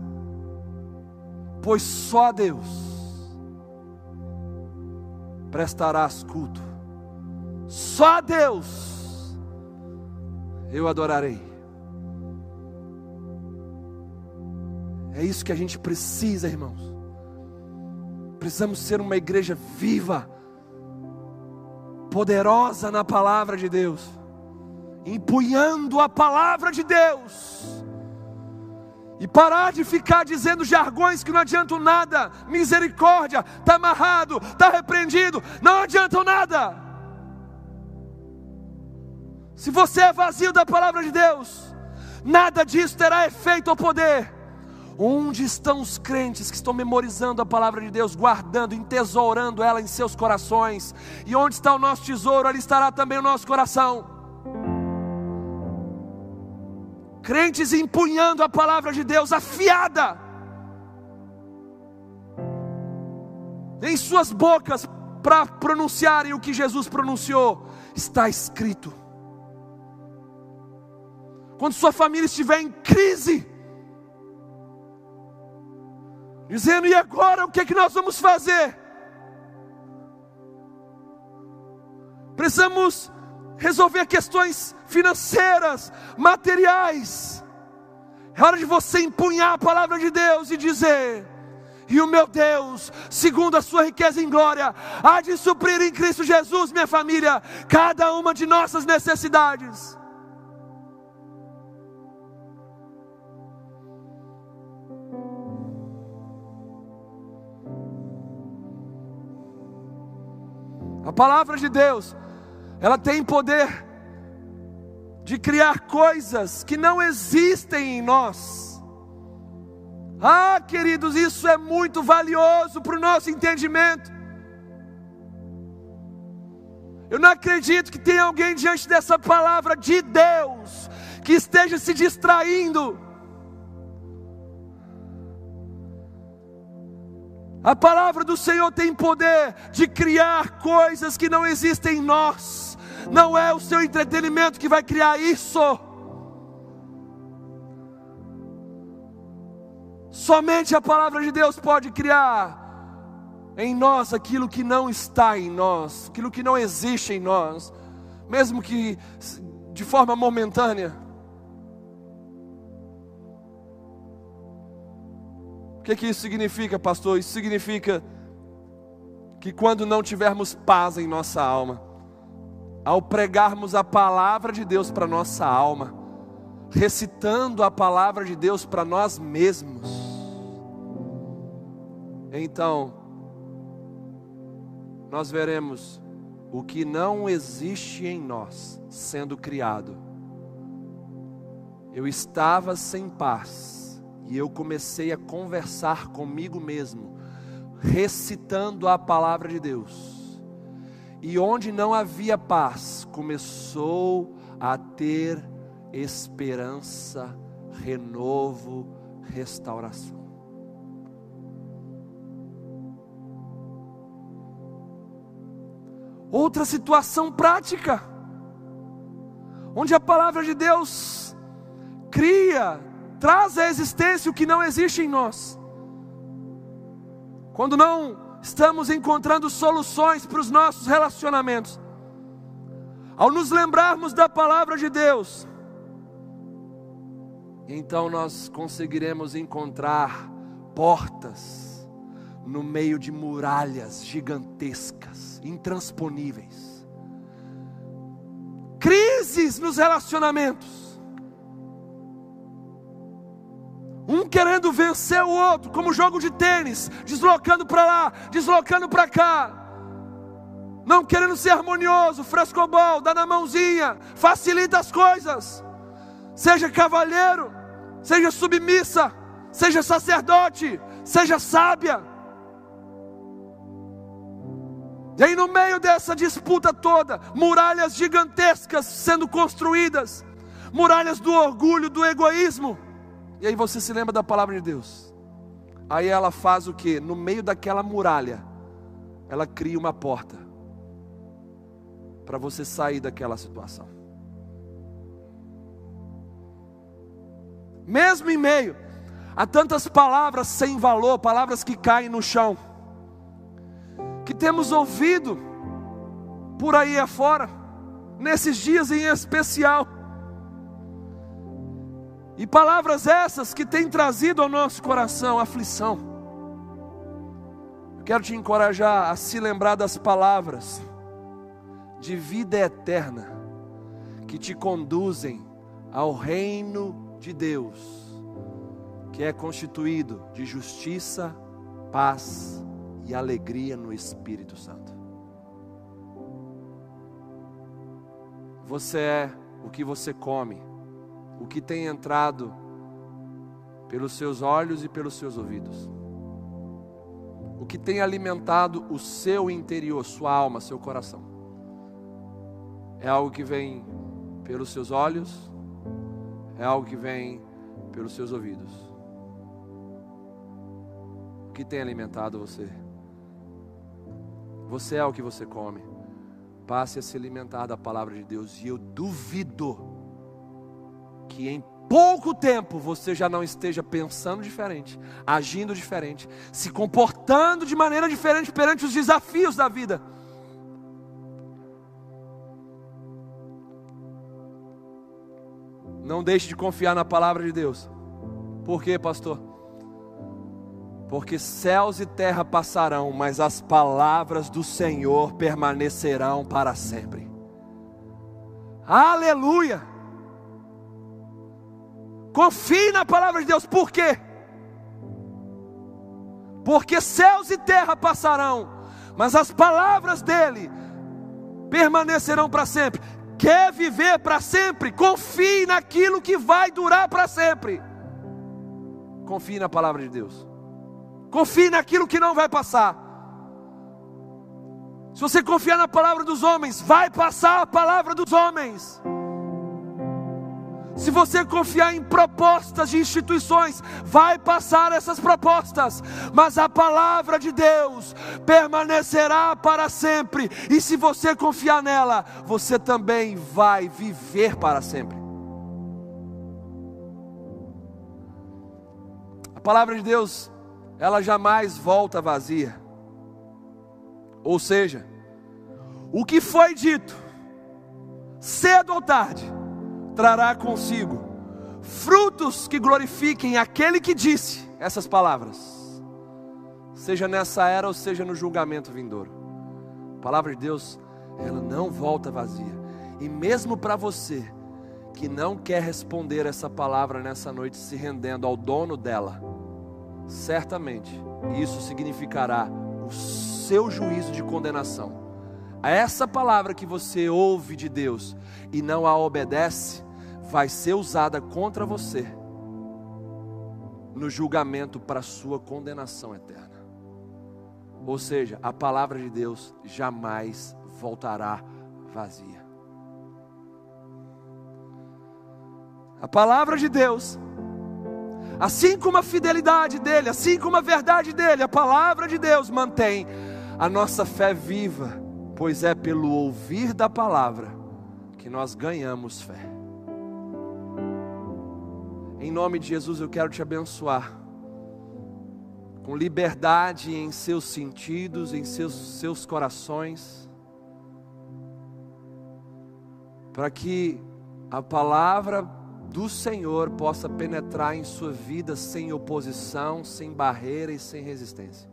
pois só a Deus prestarás culto só a Deus eu adorarei. É isso que a gente precisa, irmãos. Precisamos ser uma igreja viva, poderosa na palavra de Deus, empunhando a palavra de Deus E parar de ficar dizendo jargões que não adiantam nada. Misericórdia, está amarrado, está repreendido, não adiantam nada. Se você é vazio da palavra de Deus, nada disso terá efeito ou poder. Onde estão os crentes que estão memorizando a palavra de Deus, guardando, entesourando ela em seus corações? E onde está o nosso tesouro, ali estará também o nosso coração. Crentes empunhando a palavra de Deus afiada em suas bocas para pronunciarem o que Jesus pronunciou, está escrito. Quando sua família estiver em crise, dizendo: e agora o que, é que nós vamos fazer? Precisamos resolver questões financeiras, materiais. É hora de você empunhar a palavra de Deus e dizer: e o meu Deus, segundo a sua riqueza em glória, há de suprir em Cristo Jesus, minha família, cada uma de nossas necessidades. Palavra de Deus, ela tem poder de criar coisas que não existem em nós. Ah, queridos, isso é muito valioso para o nosso entendimento. Eu não acredito que tenha alguém diante dessa palavra de Deus que esteja se distraindo A palavra do Senhor tem poder de criar coisas que não existem em nós. Não é o seu entretenimento que vai criar isso. Somente a palavra de Deus pode criar em nós aquilo que não está em nós, aquilo que não existe em nós, mesmo que de forma momentânea. Que, que isso significa, pastor? Isso significa que quando não tivermos paz em nossa alma, ao pregarmos a palavra de Deus para nossa alma, recitando a palavra de Deus para nós mesmos, então nós veremos o que não existe em nós sendo criado. Eu estava sem paz e eu comecei a conversar comigo mesmo, recitando a palavra de Deus. E onde não havia paz, começou a ter esperança, renovo, restauração. Outra situação prática, onde a palavra de Deus cria traz à existência o que não existe em nós. Quando não estamos encontrando soluções para os nossos relacionamentos, ao nos lembrarmos da palavra de Deus, então nós conseguiremos encontrar portas no meio de muralhas gigantescas, intransponíveis, crises nos relacionamentos Um querendo vencer o outro, como jogo de tênis, deslocando para lá, deslocando para cá. Não querendo ser harmonioso, frescobol, dá na mãozinha, facilita as coisas. Seja cavalheiro, seja submissa, seja sacerdote, seja sábia. E aí, no meio dessa disputa toda, muralhas gigantescas sendo construídas, muralhas do orgulho, do egoísmo e aí você se lembra da palavra de Deus. Aí ela faz o que? No meio daquela muralha, ela cria uma porta para você sair daquela situação. Mesmo em meio a tantas palavras sem valor, palavras que caem no chão, que temos ouvido por aí afora, nesses dias em especial, e palavras essas que têm trazido ao nosso coração aflição. Eu quero te encorajar a se lembrar das palavras de vida eterna que te conduzem ao reino de Deus, que é constituído de justiça, paz e alegria no Espírito Santo. Você é o que você come, o que tem entrado pelos seus olhos e pelos seus ouvidos. O que tem alimentado o seu interior, sua alma, seu coração. É algo que vem pelos seus olhos, é algo que vem pelos seus ouvidos. O que tem alimentado você? Você é o que você come. Passe a se alimentar da palavra de Deus. E eu duvido que em pouco tempo você já não esteja pensando diferente, agindo diferente, se comportando de maneira diferente perante os desafios da vida. Não deixe de confiar na palavra de Deus. Por quê, pastor? Porque céus e terra passarão, mas as palavras do Senhor permanecerão para sempre. Aleluia! Confie na palavra de Deus, por quê? Porque céus e terra passarão, mas as palavras dele permanecerão para sempre. Quer viver para sempre? Confie naquilo que vai durar para sempre. Confie na palavra de Deus. Confie naquilo que não vai passar. Se você confiar na palavra dos homens, vai passar a palavra dos homens. Se você confiar em propostas de instituições, vai passar essas propostas, mas a palavra de Deus permanecerá para sempre, e se você confiar nela, você também vai viver para sempre. A palavra de Deus, ela jamais volta vazia. Ou seja, o que foi dito, cedo ou tarde, trará consigo frutos que glorifiquem aquele que disse essas palavras, seja nessa era ou seja no julgamento vindouro. A palavra de Deus, ela não volta vazia, e mesmo para você que não quer responder essa palavra nessa noite, se rendendo ao dono dela, certamente isso significará o seu juízo de condenação. Essa palavra que você ouve de Deus e não a obedece, vai ser usada contra você no julgamento para sua condenação eterna. Ou seja, a palavra de Deus jamais voltará vazia. A palavra de Deus, assim como a fidelidade dele, assim como a verdade dele, a palavra de Deus mantém a nossa fé viva, pois é pelo ouvir da palavra que nós ganhamos fé. Em nome de Jesus eu quero te abençoar. Com liberdade em seus sentidos, em seus, seus corações. Para que a palavra do Senhor possa penetrar em sua vida sem oposição, sem barreira e sem resistência.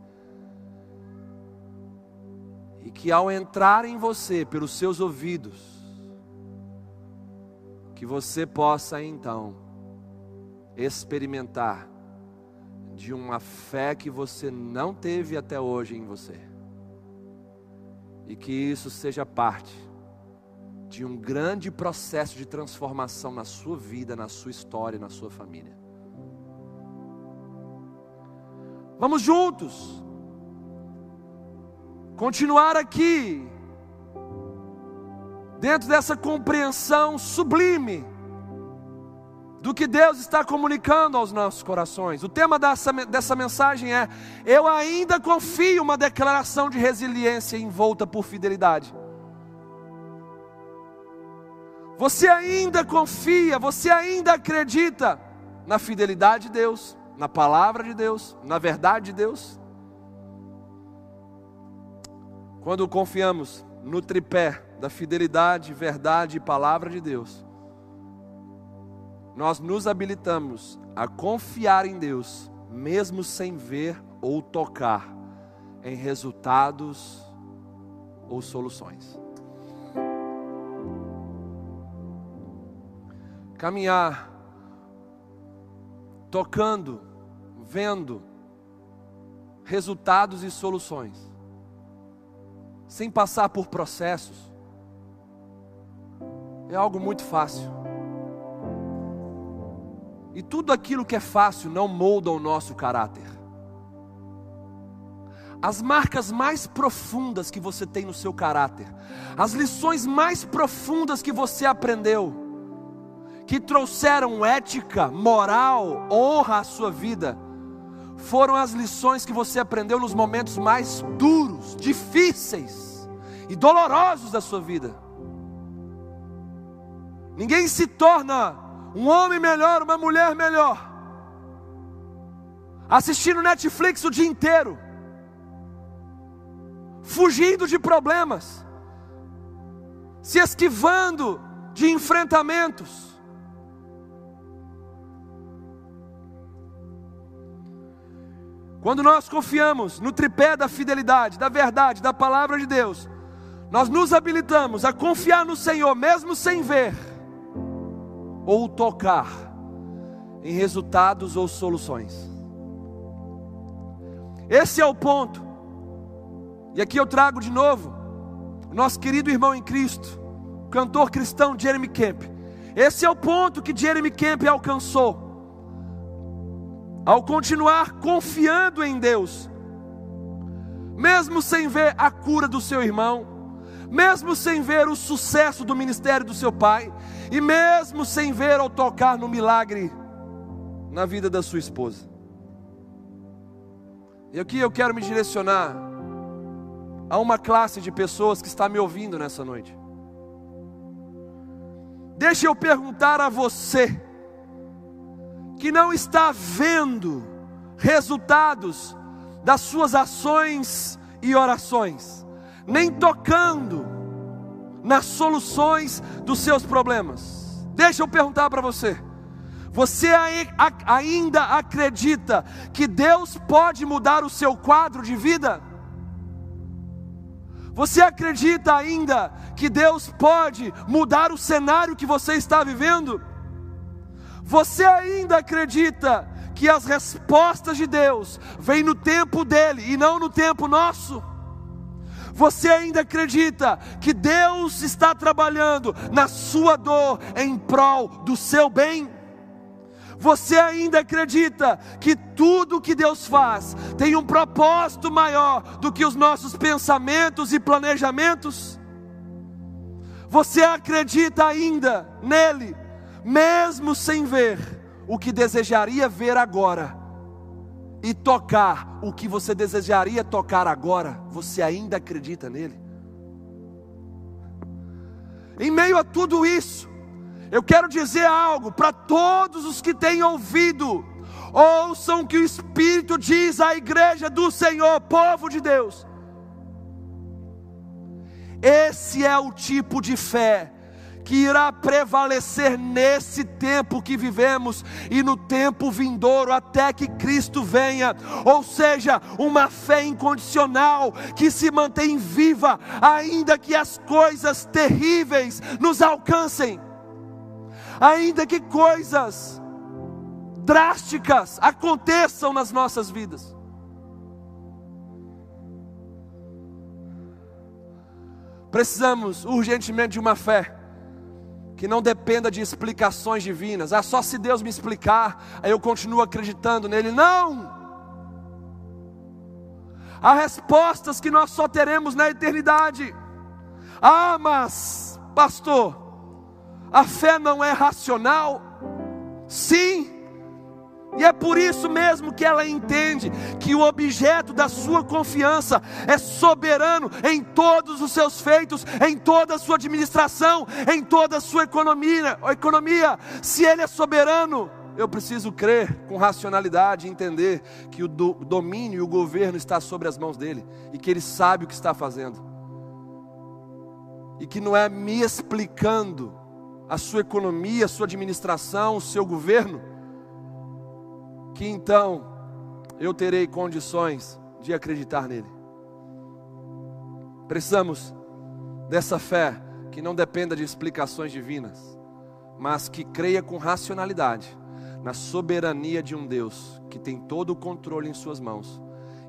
E que ao entrar em você pelos seus ouvidos, que você possa então experimentar de uma fé que você não teve até hoje em você. E que isso seja parte de um grande processo de transformação na sua vida, na sua história, na sua família. Vamos juntos continuar aqui dentro dessa compreensão sublime do que Deus está comunicando aos nossos corações. O tema dessa, dessa mensagem é: Eu ainda confio, uma declaração de resiliência envolta por fidelidade. Você ainda confia, você ainda acredita na fidelidade de Deus, na palavra de Deus, na verdade de Deus? Quando confiamos no tripé da fidelidade, verdade e palavra de Deus, nós nos habilitamos a confiar em Deus, mesmo sem ver ou tocar em resultados ou soluções. Caminhar tocando vendo resultados e soluções, sem passar por processos, é algo muito fácil. E tudo aquilo que é fácil não molda o nosso caráter. As marcas mais profundas que você tem no seu caráter, as lições mais profundas que você aprendeu, que trouxeram ética, moral, honra à sua vida, foram as lições que você aprendeu nos momentos mais duros, difíceis e dolorosos da sua vida. Ninguém se torna um homem melhor, uma mulher melhor, assistindo Netflix o dia inteiro, fugindo de problemas, se esquivando de enfrentamentos, Quando nós confiamos no tripé da fidelidade, da verdade, da palavra de Deus, nós nos habilitamos a confiar no Senhor, mesmo sem ver ou tocar em resultados ou soluções. Esse é o ponto. E aqui eu trago de novo nosso querido irmão em Cristo, cantor cristão Jeremy Camp. Esse é o ponto que Jeremy Camp alcançou ao continuar confiando em Deus, mesmo sem ver a cura do seu irmão, mesmo sem ver o sucesso do ministério do seu pai, e mesmo sem ver ou tocar no milagre na vida da sua esposa. E aqui eu quero me direcionar a uma classe de pessoas que está me ouvindo nessa noite. Deixa eu perguntar a você, que não está vendo resultados das suas ações e orações, nem tocando nas soluções dos seus problemas. Deixa eu perguntar para você: você ainda acredita que Deus pode mudar o seu quadro de vida? Você acredita ainda que Deus pode mudar o cenário que você está vivendo? Você ainda acredita que as respostas de Deus vêm no tempo dele e não no tempo nosso? Você ainda acredita que Deus está trabalhando na sua dor em prol do seu bem? Você ainda acredita que tudo que Deus faz tem um propósito maior do que os nossos pensamentos e planejamentos? Você acredita ainda nele? mesmo sem ver o que desejaria ver agora, e tocar o que você desejaria tocar agora, você ainda acredita nele? Em meio a tudo isso, eu quero dizer algo para todos os que têm ouvido, ouçam o que o Espírito diz à igreja do Senhor, povo de Deus. Esse é o tipo de fé que irá prevalecer nesse tempo que vivemos e no tempo vindouro até que Cristo venha, ou seja, uma fé incondicional que se mantém viva, ainda que as coisas terríveis nos alcancem, ainda que coisas drásticas aconteçam nas nossas vidas. Precisamos urgentemente de uma fé que não dependa de explicações divinas. Ah, só se Deus me explicar, aí eu continuo acreditando nele. Não! Há respostas que nós só teremos na eternidade. Ah, mas, pastor, a fé não é racional? Sim, e é por isso mesmo que ela entende que o objeto da sua confiança é soberano em todos os seus feitos, em toda a sua administração, em toda a sua economia. economia. Se ele é soberano, eu preciso crer com racionalidade e entender que o domínio e o governo está sobre as mãos dele e que ele sabe o que está fazendo. E que não é me explicando a sua economia, a sua administração, o seu governo que então eu terei condições de acreditar nele. Precisamos dessa fé que não dependa de explicações divinas, mas que creia com racionalidade na soberania de um Deus que tem todo o controle em Suas mãos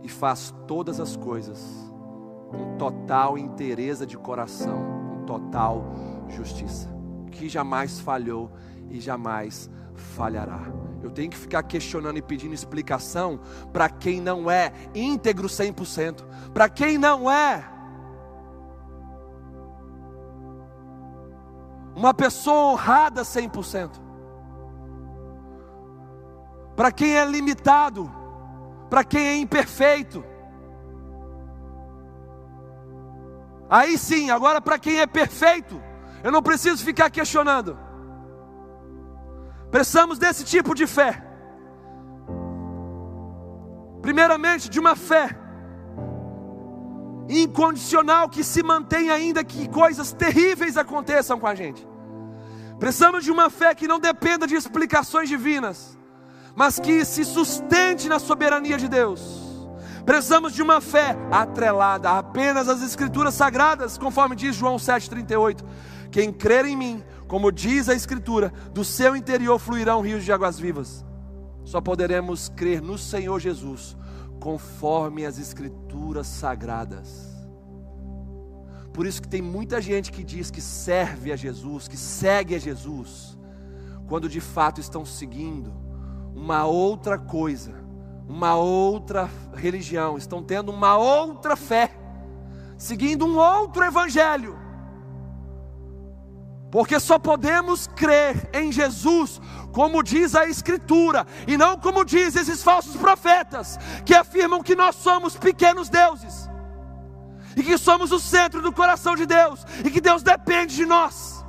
e faz todas as coisas com total inteireza de coração, com total justiça, que jamais falhou e jamais falhará. Eu tenho que ficar questionando e pedindo explicação para quem não é íntegro 100%, para quem não é uma pessoa honrada 100%, para quem é limitado, para quem é imperfeito. Aí sim, agora para quem é perfeito, eu não preciso ficar questionando. Precisamos desse tipo de fé. Primeiramente, de uma fé incondicional que se mantém ainda que coisas terríveis aconteçam com a gente. Precisamos de uma fé que não dependa de explicações divinas, mas que se sustente na soberania de Deus. Precisamos de uma fé atrelada apenas às escrituras sagradas, conforme diz João 7:38. Quem crer em mim, como diz a Escritura, do seu interior fluirão rios de águas vivas. Só poderemos crer no Senhor Jesus, conforme as Escrituras sagradas. Por isso que tem muita gente que diz que serve a Jesus, que segue a Jesus, quando de fato estão seguindo uma outra coisa, uma outra religião, estão tendo uma outra fé, seguindo um outro evangelho porque só podemos crer em Jesus, como diz a Escritura, e não como diz esses falsos profetas, que afirmam que nós somos pequenos deuses, e que somos o centro do coração de Deus, e que Deus depende de nós.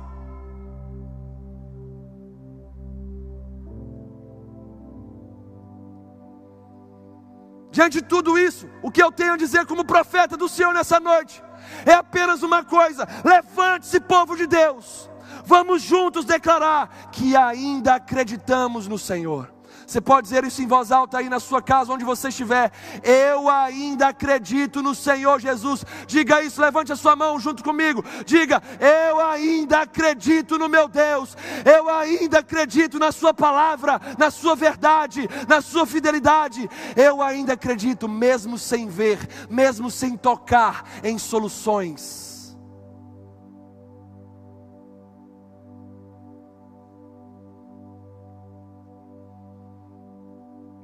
Diante de tudo isso, o que eu tenho a dizer como profeta do Senhor nessa noite é apenas uma coisa: levante-se, povo de Deus Vamos juntos declarar que ainda acreditamos no Senhor. Você pode dizer isso em voz alta aí na sua casa, onde você estiver. Eu ainda acredito no Senhor Jesus. Diga isso, levante a sua mão junto comigo. Diga: Eu ainda acredito no meu Deus. Eu ainda acredito na Sua palavra, na Sua verdade, na Sua fidelidade. Eu ainda acredito, mesmo sem ver, mesmo sem tocar em soluções.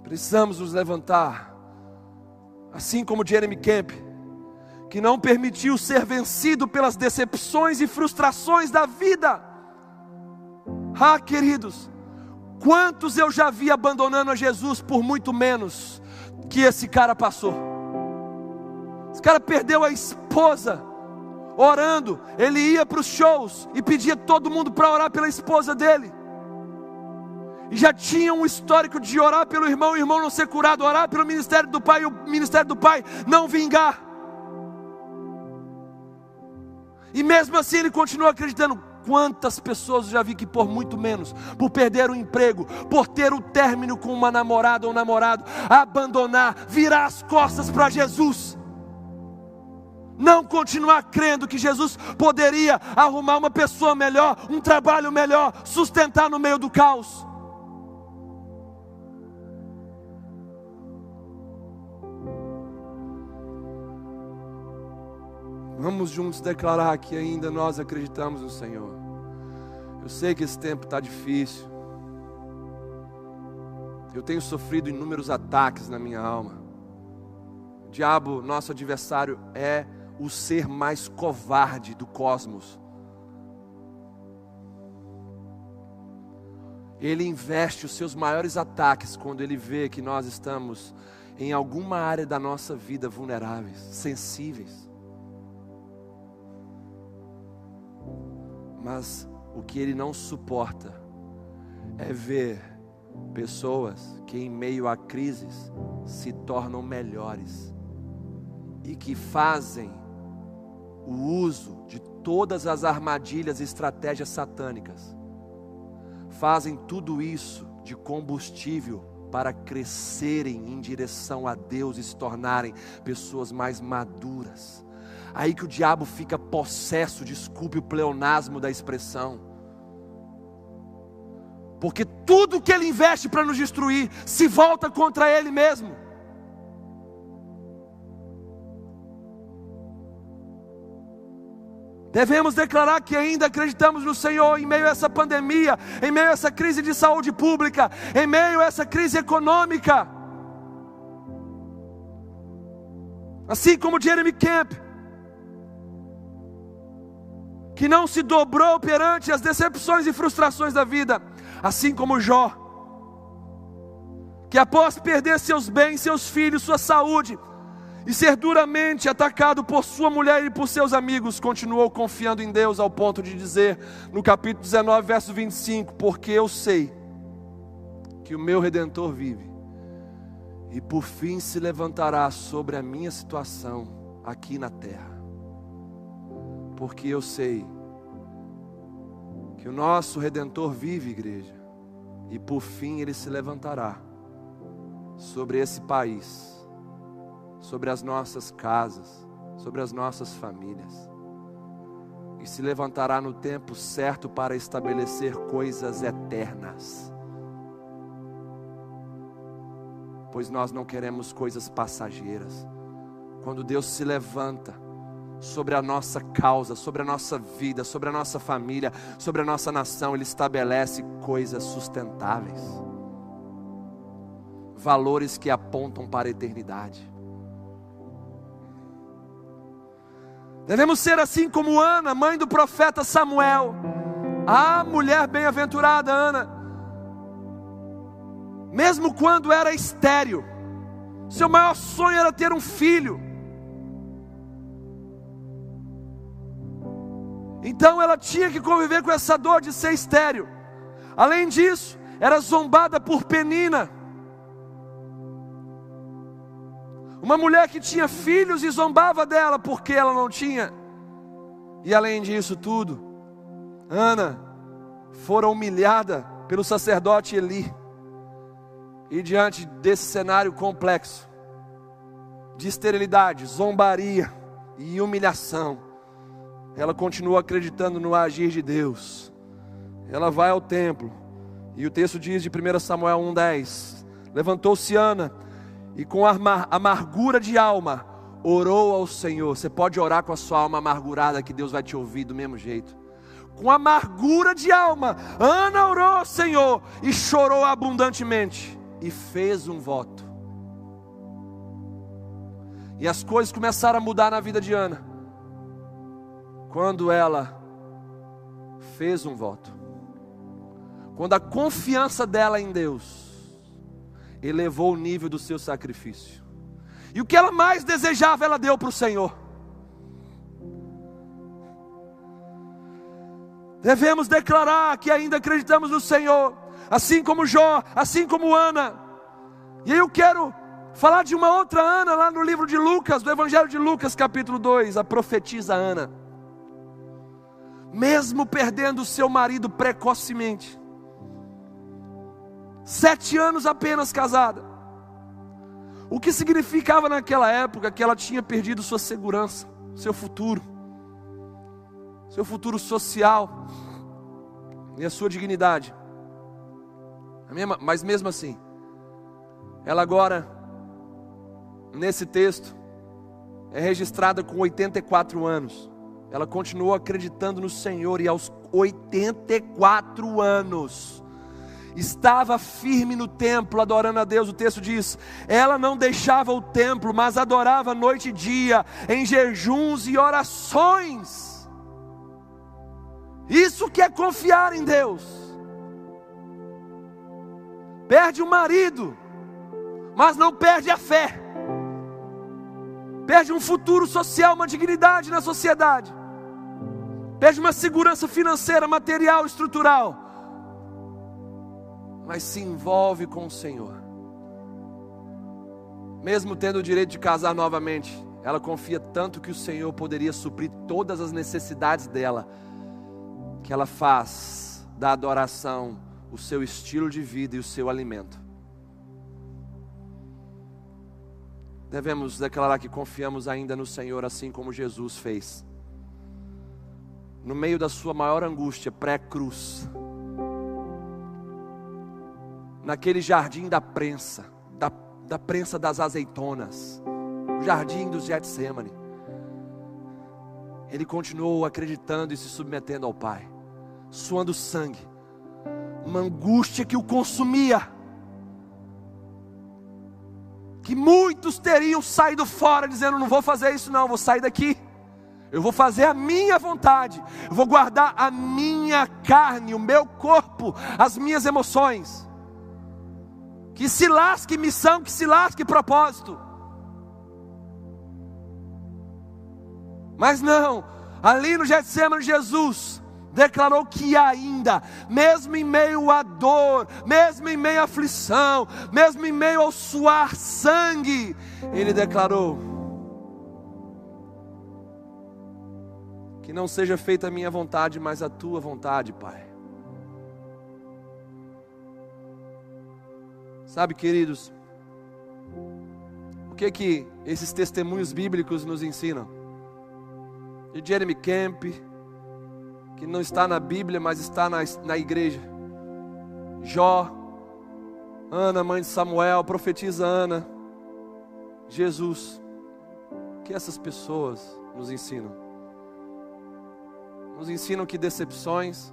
Precisamos nos levantar, assim como Jeremy Camp, que não permitiu ser vencido pelas decepções e frustrações da vida. Ah, queridos, quantos eu já vi abandonando a Jesus por muito menos que esse cara passou. Esse cara perdeu a esposa orando, ele ia para os shows e pedia todo mundo para orar pela esposa dele já tinha um histórico de orar pelo irmão, o irmão não ser curado, orar pelo ministério do pai, o ministério do pai não vingar. E mesmo assim ele continua acreditando. Quantas pessoas eu já vi que por muito menos, por perder o emprego, por ter o término com uma namorada ou namorado, abandonar, virar as costas para Jesus. Não continuar crendo que Jesus poderia arrumar uma pessoa melhor, um trabalho melhor, sustentar no meio do caos. Vamos juntos declarar que ainda nós acreditamos no Senhor. Eu sei que esse tempo está difícil. Eu tenho sofrido inúmeros ataques na minha alma. O diabo, nosso adversário, é o ser mais covarde do cosmos. Ele investe os seus maiores ataques quando ele vê que nós estamos em alguma área da nossa vida vulneráveis, sensíveis. Mas o que ele não suporta é ver pessoas que, em meio a crises, se tornam melhores e que fazem o uso de todas as armadilhas e estratégias satânicas, fazem tudo isso de combustível para crescerem em direção a Deus e se tornarem pessoas mais maduras Aí que o diabo fica possesso, desculpe o pleonasmo da expressão. Porque tudo que ele investe para nos destruir se volta contra ele mesmo. Devemos declarar que ainda acreditamos no Senhor em meio a essa pandemia, em meio a essa crise de saúde pública, em meio a essa crise econômica. Assim como Jeremy Camp, que não se dobrou perante as decepções e frustrações da vida, assim como Jó, que após perder seus bens, seus filhos, sua saúde, e ser duramente atacado por sua mulher e por seus amigos, continuou confiando em Deus ao ponto de dizer no capítulo 19, verso 25: Porque eu sei que o meu redentor vive, e por fim se levantará sobre a minha situação aqui na terra porque eu sei que o nosso redentor vive, igreja, e por fim ele se levantará sobre esse país, sobre as nossas casas, sobre as nossas famílias, e se levantará no tempo certo para estabelecer coisas eternas. Pois nós não queremos coisas passageiras. Quando Deus se levanta, sobre a nossa causa, sobre a nossa vida, sobre a nossa família, sobre a nossa nação. Ele estabelece coisas sustentáveis, valores que apontam para a eternidade. Devemos ser assim como Ana, mãe do profeta Samuel, a mulher bem-aventurada Ana, mesmo quando era estéril, seu maior sonho era ter um filho. Então ela tinha que conviver com essa dor de ser estéril. Além disso, era zombada por Penina. Uma mulher que tinha filhos e zombava dela porque ela não tinha. E além disso tudo, Ana fora humilhada pelo sacerdote Eli. E diante desse cenário complexo de esterilidade, zombaria e humilhação, ela continua acreditando no agir de Deus. Ela vai ao templo, e o texto diz de 1 Samuel 1,10: Levantou-se Ana, e com amargura de alma, orou ao Senhor. Você pode orar com a sua alma amargurada, que Deus vai te ouvir do mesmo jeito. Com amargura de alma, Ana orou ao Senhor e chorou abundantemente, e fez um voto. E as coisas começaram a mudar na vida de Ana quando ela fez um voto, quando a confiança dela em Deus elevou o nível do seu sacrifício, e o que ela mais desejava, ela deu para o Senhor. Devemos declarar que ainda acreditamos no Senhor, assim como Jó, assim como Ana. E eu quero falar de uma outra Ana lá no livro de Lucas, do Evangelho de Lucas, capítulo 2, a profetisa Ana mesmo perdendo seu marido precocemente, sete anos apenas casada, o que significava naquela época que ela tinha perdido sua segurança, seu futuro, seu futuro social e a sua dignidade. Mas mesmo assim, ela agora, nesse texto, é registrada com 84 anos. Ela continuou acreditando no Senhor e aos 84 anos estava firme no templo, adorando a Deus. O texto diz: ela não deixava o templo, mas adorava noite e dia, em jejuns e orações. Isso que é confiar em Deus. Perde o marido, mas não perde a fé. Perde um futuro social, uma dignidade na sociedade pede uma segurança financeira, material, estrutural, mas se envolve com o Senhor. Mesmo tendo o direito de casar novamente, ela confia tanto que o Senhor poderia suprir todas as necessidades dela, que ela faz da adoração o seu estilo de vida e o seu alimento. Devemos declarar que confiamos ainda no Senhor, assim como Jesus fez. No meio da sua maior angústia, pré-cruz, naquele jardim da prensa, da, da prensa das azeitonas, o jardim dos Getsemane. Ele continuou acreditando e se submetendo ao Pai, suando sangue, uma angústia que o consumia que muitos teriam saído fora dizendo: não vou fazer isso, não, vou sair daqui. Eu vou fazer a minha vontade, eu vou guardar a minha carne, o meu corpo, as minhas emoções. Que se lasque missão, que se lasque propósito. Mas não, ali no Getsemane, Jesus declarou que ainda, mesmo em meio à dor, mesmo em meio à aflição, mesmo em meio ao suar sangue, ele declarou: Que não seja feita a minha vontade, mas a tua vontade, Pai. Sabe, queridos, o que que esses testemunhos bíblicos nos ensinam? De Jeremy Camp, que não está na Bíblia, mas está na, na igreja. Jó, Ana, mãe de Samuel, profetiza Ana, Jesus. O que essas pessoas nos ensinam? Nos ensinam que decepções,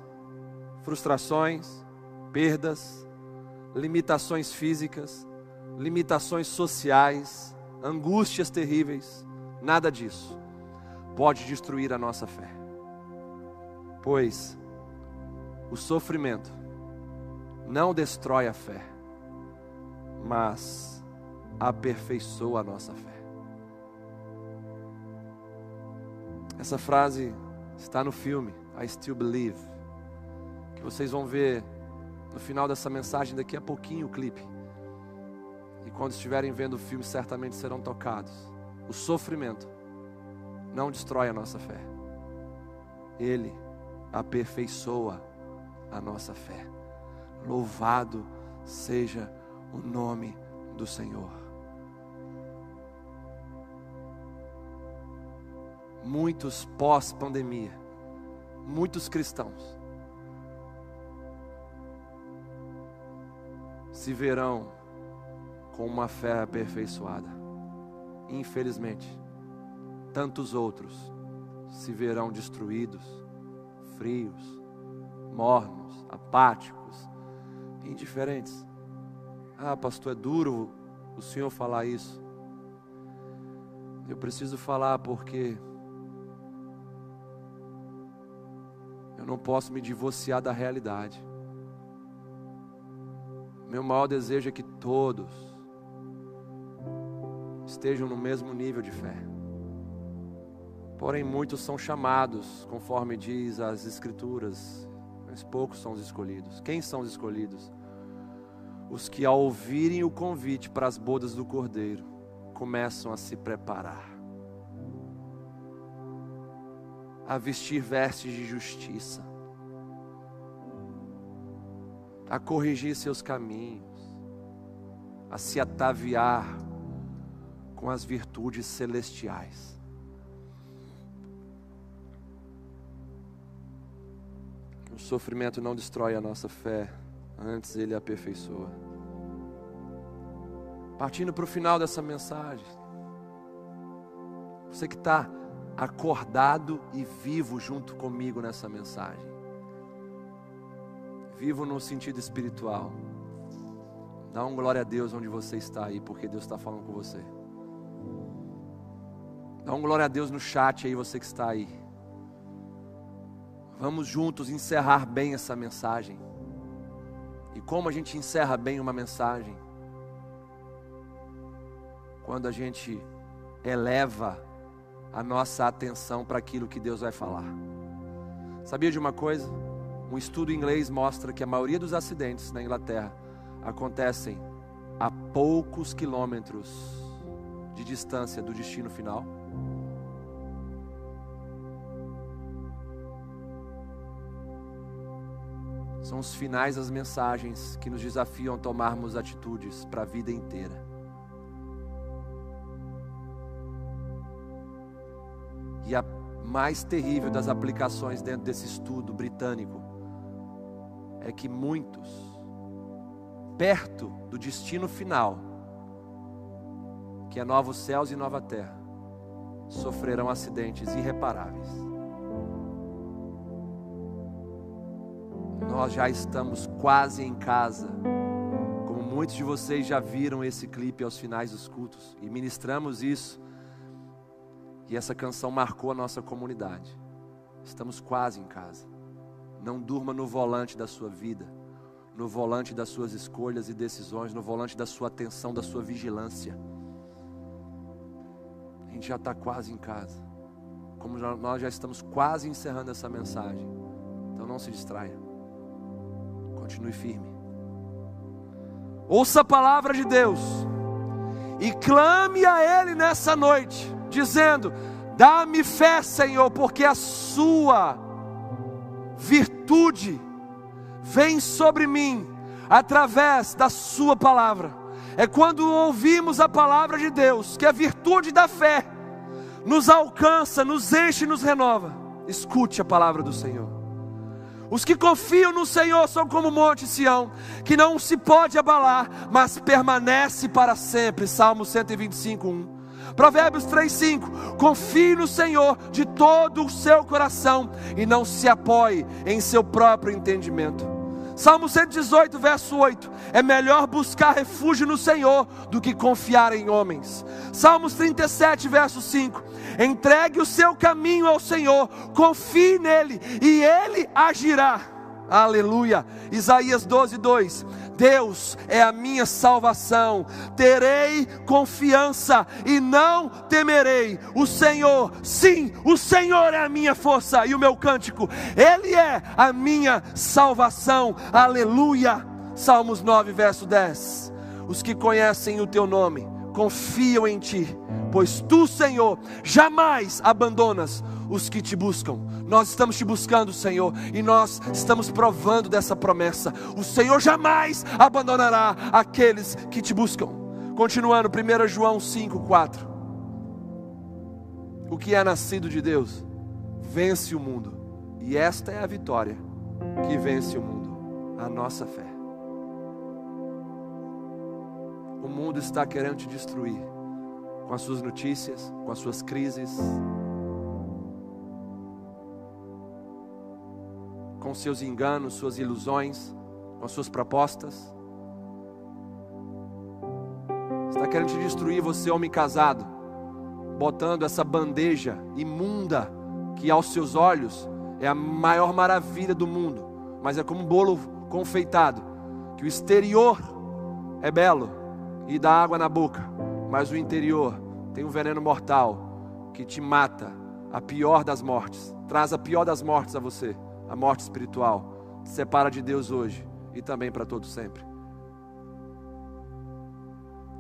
frustrações, perdas, limitações físicas, limitações sociais, angústias terríveis, nada disso pode destruir a nossa fé. Pois o sofrimento não destrói a fé, mas aperfeiçoa a nossa fé. Essa frase está no filme I Still Believe, que vocês vão ver no final dessa mensagem daqui a pouquinho o clipe. E quando estiverem vendo o filme, certamente serão tocados. O sofrimento não destrói a nossa fé. Ele aperfeiçoa a nossa fé. Louvado seja o nome do Senhor. Muitos pós-pandemia, muitos cristãos se verão com uma fé aperfeiçoada. Infelizmente, tantos outros se verão destruídos frios, mornos, apáticos, indiferentes. Ah, pastor, é duro o senhor falar isso. Eu preciso falar porque eu não posso me divorciar da realidade. Meu maior desejo é que todos estejam no mesmo nível de fé. Porém, muitos são chamados, conforme diz as Escrituras, mas poucos são os escolhidos. Quem são os escolhidos? Os que, ao ouvirem o convite para as bodas do Cordeiro, começam a se preparar, a vestir vestes de justiça, a corrigir seus caminhos, a se ataviar com as virtudes celestiais. O sofrimento não destrói a nossa fé, antes ele aperfeiçoa. Partindo para o final dessa mensagem, você que está acordado e vivo junto comigo nessa mensagem, vivo no sentido espiritual, dá um glória a Deus onde você está aí, porque Deus está falando com você. Dá um glória a Deus no chat aí, você que está aí. Vamos juntos encerrar bem essa mensagem. E como a gente encerra bem uma mensagem? Quando a gente eleva a nossa atenção para aquilo que Deus vai falar. Sabia de uma coisa? Um estudo inglês mostra que a maioria dos acidentes na Inglaterra acontecem a poucos quilômetros de distância do destino final. São os finais das mensagens que nos desafiam a tomarmos atitudes para a vida inteira. E a mais terrível das aplicações dentro desse estudo britânico é que muitos perto do destino final, que é novos céus e nova terra, sofrerão acidentes irreparáveis. Nós já estamos quase em casa. Como muitos de vocês já viram esse clipe aos finais dos cultos e ministramos isso. E essa canção marcou a nossa comunidade. Estamos quase em casa. Não durma no volante da sua vida, no volante das suas escolhas e decisões, no volante da sua atenção, da sua vigilância. A gente já está quase em casa. Como nós já estamos quase encerrando essa mensagem. Então não se distraia. Continue firme. Ouça a palavra de Deus e clame a Ele nessa noite, dizendo: Dá-me fé, Senhor, porque a Sua virtude vem sobre mim através da Sua palavra. É quando ouvimos a palavra de Deus que a virtude da fé nos alcança, nos enche e nos renova. Escute a palavra do Senhor. Os que confiam no Senhor são como o monte Sião, que não se pode abalar, mas permanece para sempre. Salmo 125, 1. Provérbios 3:5. Confie no Senhor de todo o seu coração e não se apoie em seu próprio entendimento. Salmo 118, verso 8: É melhor buscar refúgio no Senhor do que confiar em homens. Salmos 37, verso 5: Entregue o seu caminho ao Senhor, confie nele e ele agirá. Aleluia. Isaías 12, 2. Deus é a minha salvação, terei confiança e não temerei. O Senhor, sim, o Senhor é a minha força e o meu cântico, Ele é a minha salvação, aleluia. Salmos 9, verso 10. Os que conhecem o teu nome confiam em ti, pois tu, Senhor, jamais abandonas os que te buscam. Nós estamos te buscando, Senhor, e nós estamos provando dessa promessa. O Senhor jamais abandonará aqueles que te buscam. Continuando, 1 João 5, 4. O que é nascido de Deus vence o mundo, e esta é a vitória que vence o mundo, a nossa fé. O mundo está querendo te destruir com as suas notícias, com as suas crises, com seus enganos, suas ilusões, com suas propostas. Está querendo te destruir, você, homem casado, botando essa bandeja imunda que aos seus olhos é a maior maravilha do mundo, mas é como um bolo confeitado, que o exterior é belo, e dá água na boca, mas o interior tem um veneno mortal que te mata, a pior das mortes, traz a pior das mortes a você, a morte espiritual, te separa de Deus hoje e também para todo sempre.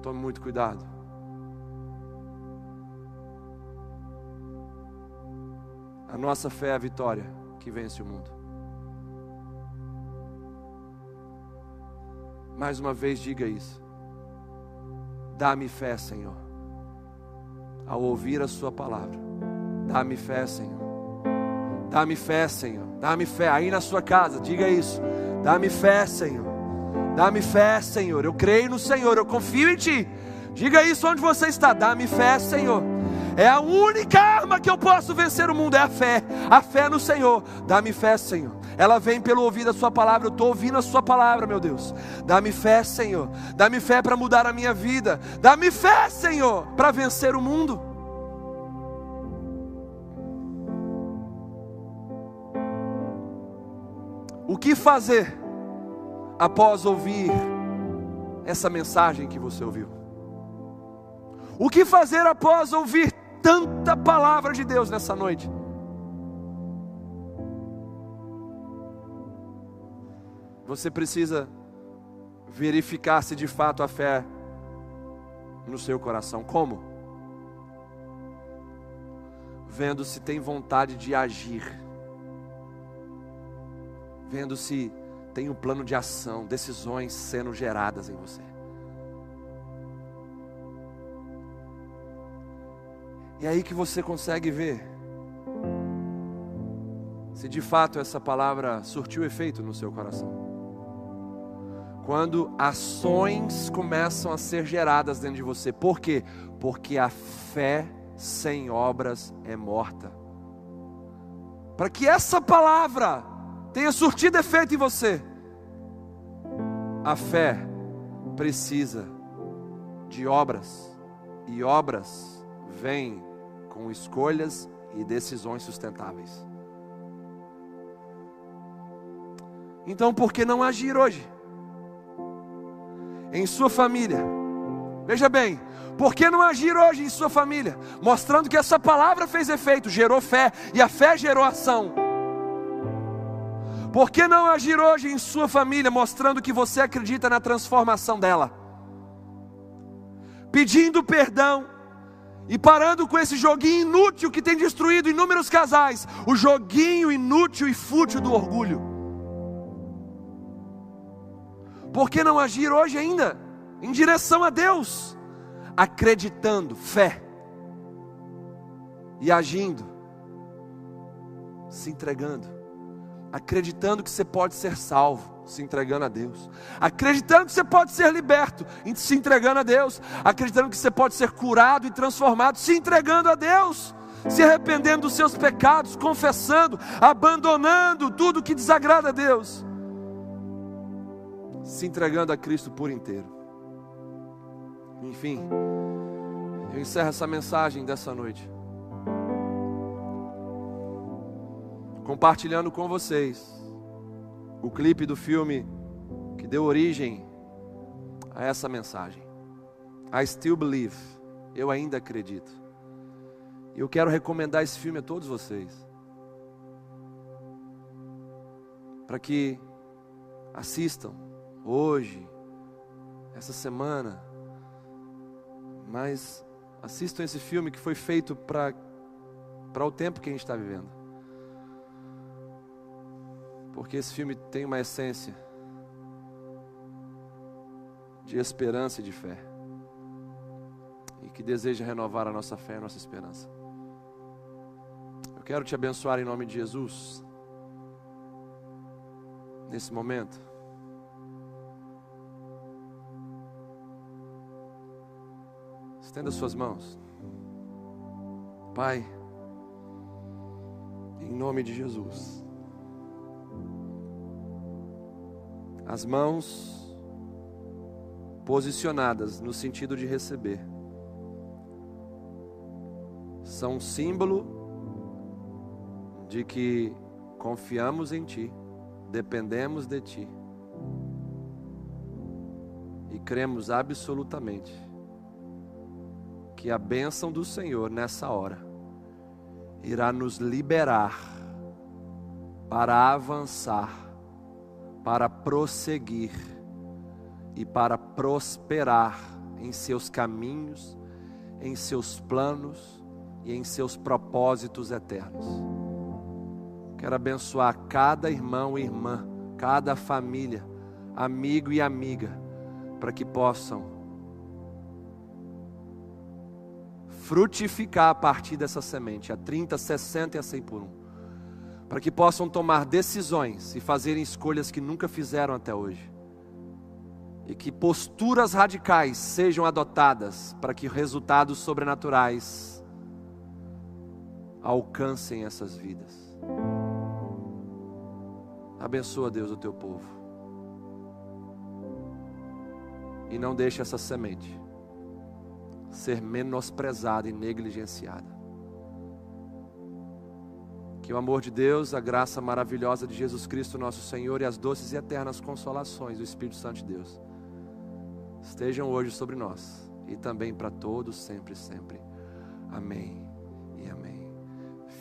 Tome muito cuidado. A nossa fé é a vitória que vence o mundo. Mais uma vez diga isso. Dá-me fé, Senhor, ao ouvir a Sua palavra. Dá-me fé, Senhor. Dá-me fé, Senhor. Dá-me fé. Aí na sua casa, diga isso. Dá-me fé, Senhor. Dá-me fé, Senhor. Eu creio no Senhor, eu confio em Ti. Diga isso onde você está. Dá-me fé, Senhor. É a única arma que eu posso vencer o mundo, é a fé. A fé no Senhor. Dá-me fé, Senhor. Ela vem pelo ouvir a Sua palavra. Eu estou ouvindo a Sua palavra, meu Deus. Dá-me fé, Senhor. Dá-me fé para mudar a minha vida. Dá-me fé, Senhor, para vencer o mundo. O que fazer após ouvir essa mensagem que você ouviu? O que fazer após ouvir tanta palavra de Deus nessa noite? Você precisa verificar se de fato a fé no seu coração. Como? Vendo se tem vontade de agir. Vendo se tem um plano de ação, decisões sendo geradas em você. E é aí que você consegue ver se de fato essa palavra surtiu efeito no seu coração. Quando ações começam a ser geradas dentro de você. Por quê? Porque a fé sem obras é morta. Para que essa palavra tenha surtido efeito em você, a fé precisa de obras, e obras vêm com escolhas e decisões sustentáveis. Então, por que não agir hoje? Em sua família. Veja bem, por que não agir hoje em sua família? Mostrando que essa palavra fez efeito, gerou fé, e a fé gerou ação. Por que não agir hoje em sua família, mostrando que você acredita na transformação dela? Pedindo perdão e parando com esse joguinho inútil que tem destruído inúmeros casais o joguinho inútil e fútil do orgulho. Por que não agir hoje ainda? Em direção a Deus, acreditando, fé, e agindo, se entregando, acreditando que você pode ser salvo, se entregando a Deus, acreditando que você pode ser liberto, se entregando a Deus, acreditando que você pode ser curado e transformado, se entregando a Deus, se arrependendo dos seus pecados, confessando, abandonando tudo que desagrada a Deus, se entregando a Cristo por inteiro. Enfim, eu encerro essa mensagem dessa noite. Compartilhando com vocês o clipe do filme que deu origem a essa mensagem. I still believe. Eu ainda acredito. E eu quero recomendar esse filme a todos vocês. Para que assistam hoje, essa semana, mas assistam esse filme que foi feito para o tempo que a gente está vivendo. Porque esse filme tem uma essência de esperança e de fé. E que deseja renovar a nossa fé e a nossa esperança. Eu quero te abençoar em nome de Jesus. Nesse momento. Estenda suas mãos. Pai, em nome de Jesus. As mãos posicionadas no sentido de receber são um símbolo de que confiamos em Ti, dependemos de Ti e cremos absolutamente que a bênção do Senhor nessa hora irá nos liberar para avançar, para prosseguir e para prosperar em seus caminhos, em seus planos e em seus propósitos eternos. Quero abençoar cada irmão e irmã, cada família, amigo e amiga, para que possam frutificar a partir dessa semente, a 30, 60 e a 100 por um, para que possam tomar decisões e fazerem escolhas que nunca fizeram até hoje, e que posturas radicais sejam adotadas para que resultados sobrenaturais alcancem essas vidas. Abençoa, Deus, o teu povo. E não deixe essa semente ser menosprezada e negligenciada. Que o amor de Deus, a graça maravilhosa de Jesus Cristo, nosso Senhor, e as doces e eternas consolações do Espírito Santo de Deus estejam hoje sobre nós e também para todos, sempre, sempre. Amém e amém.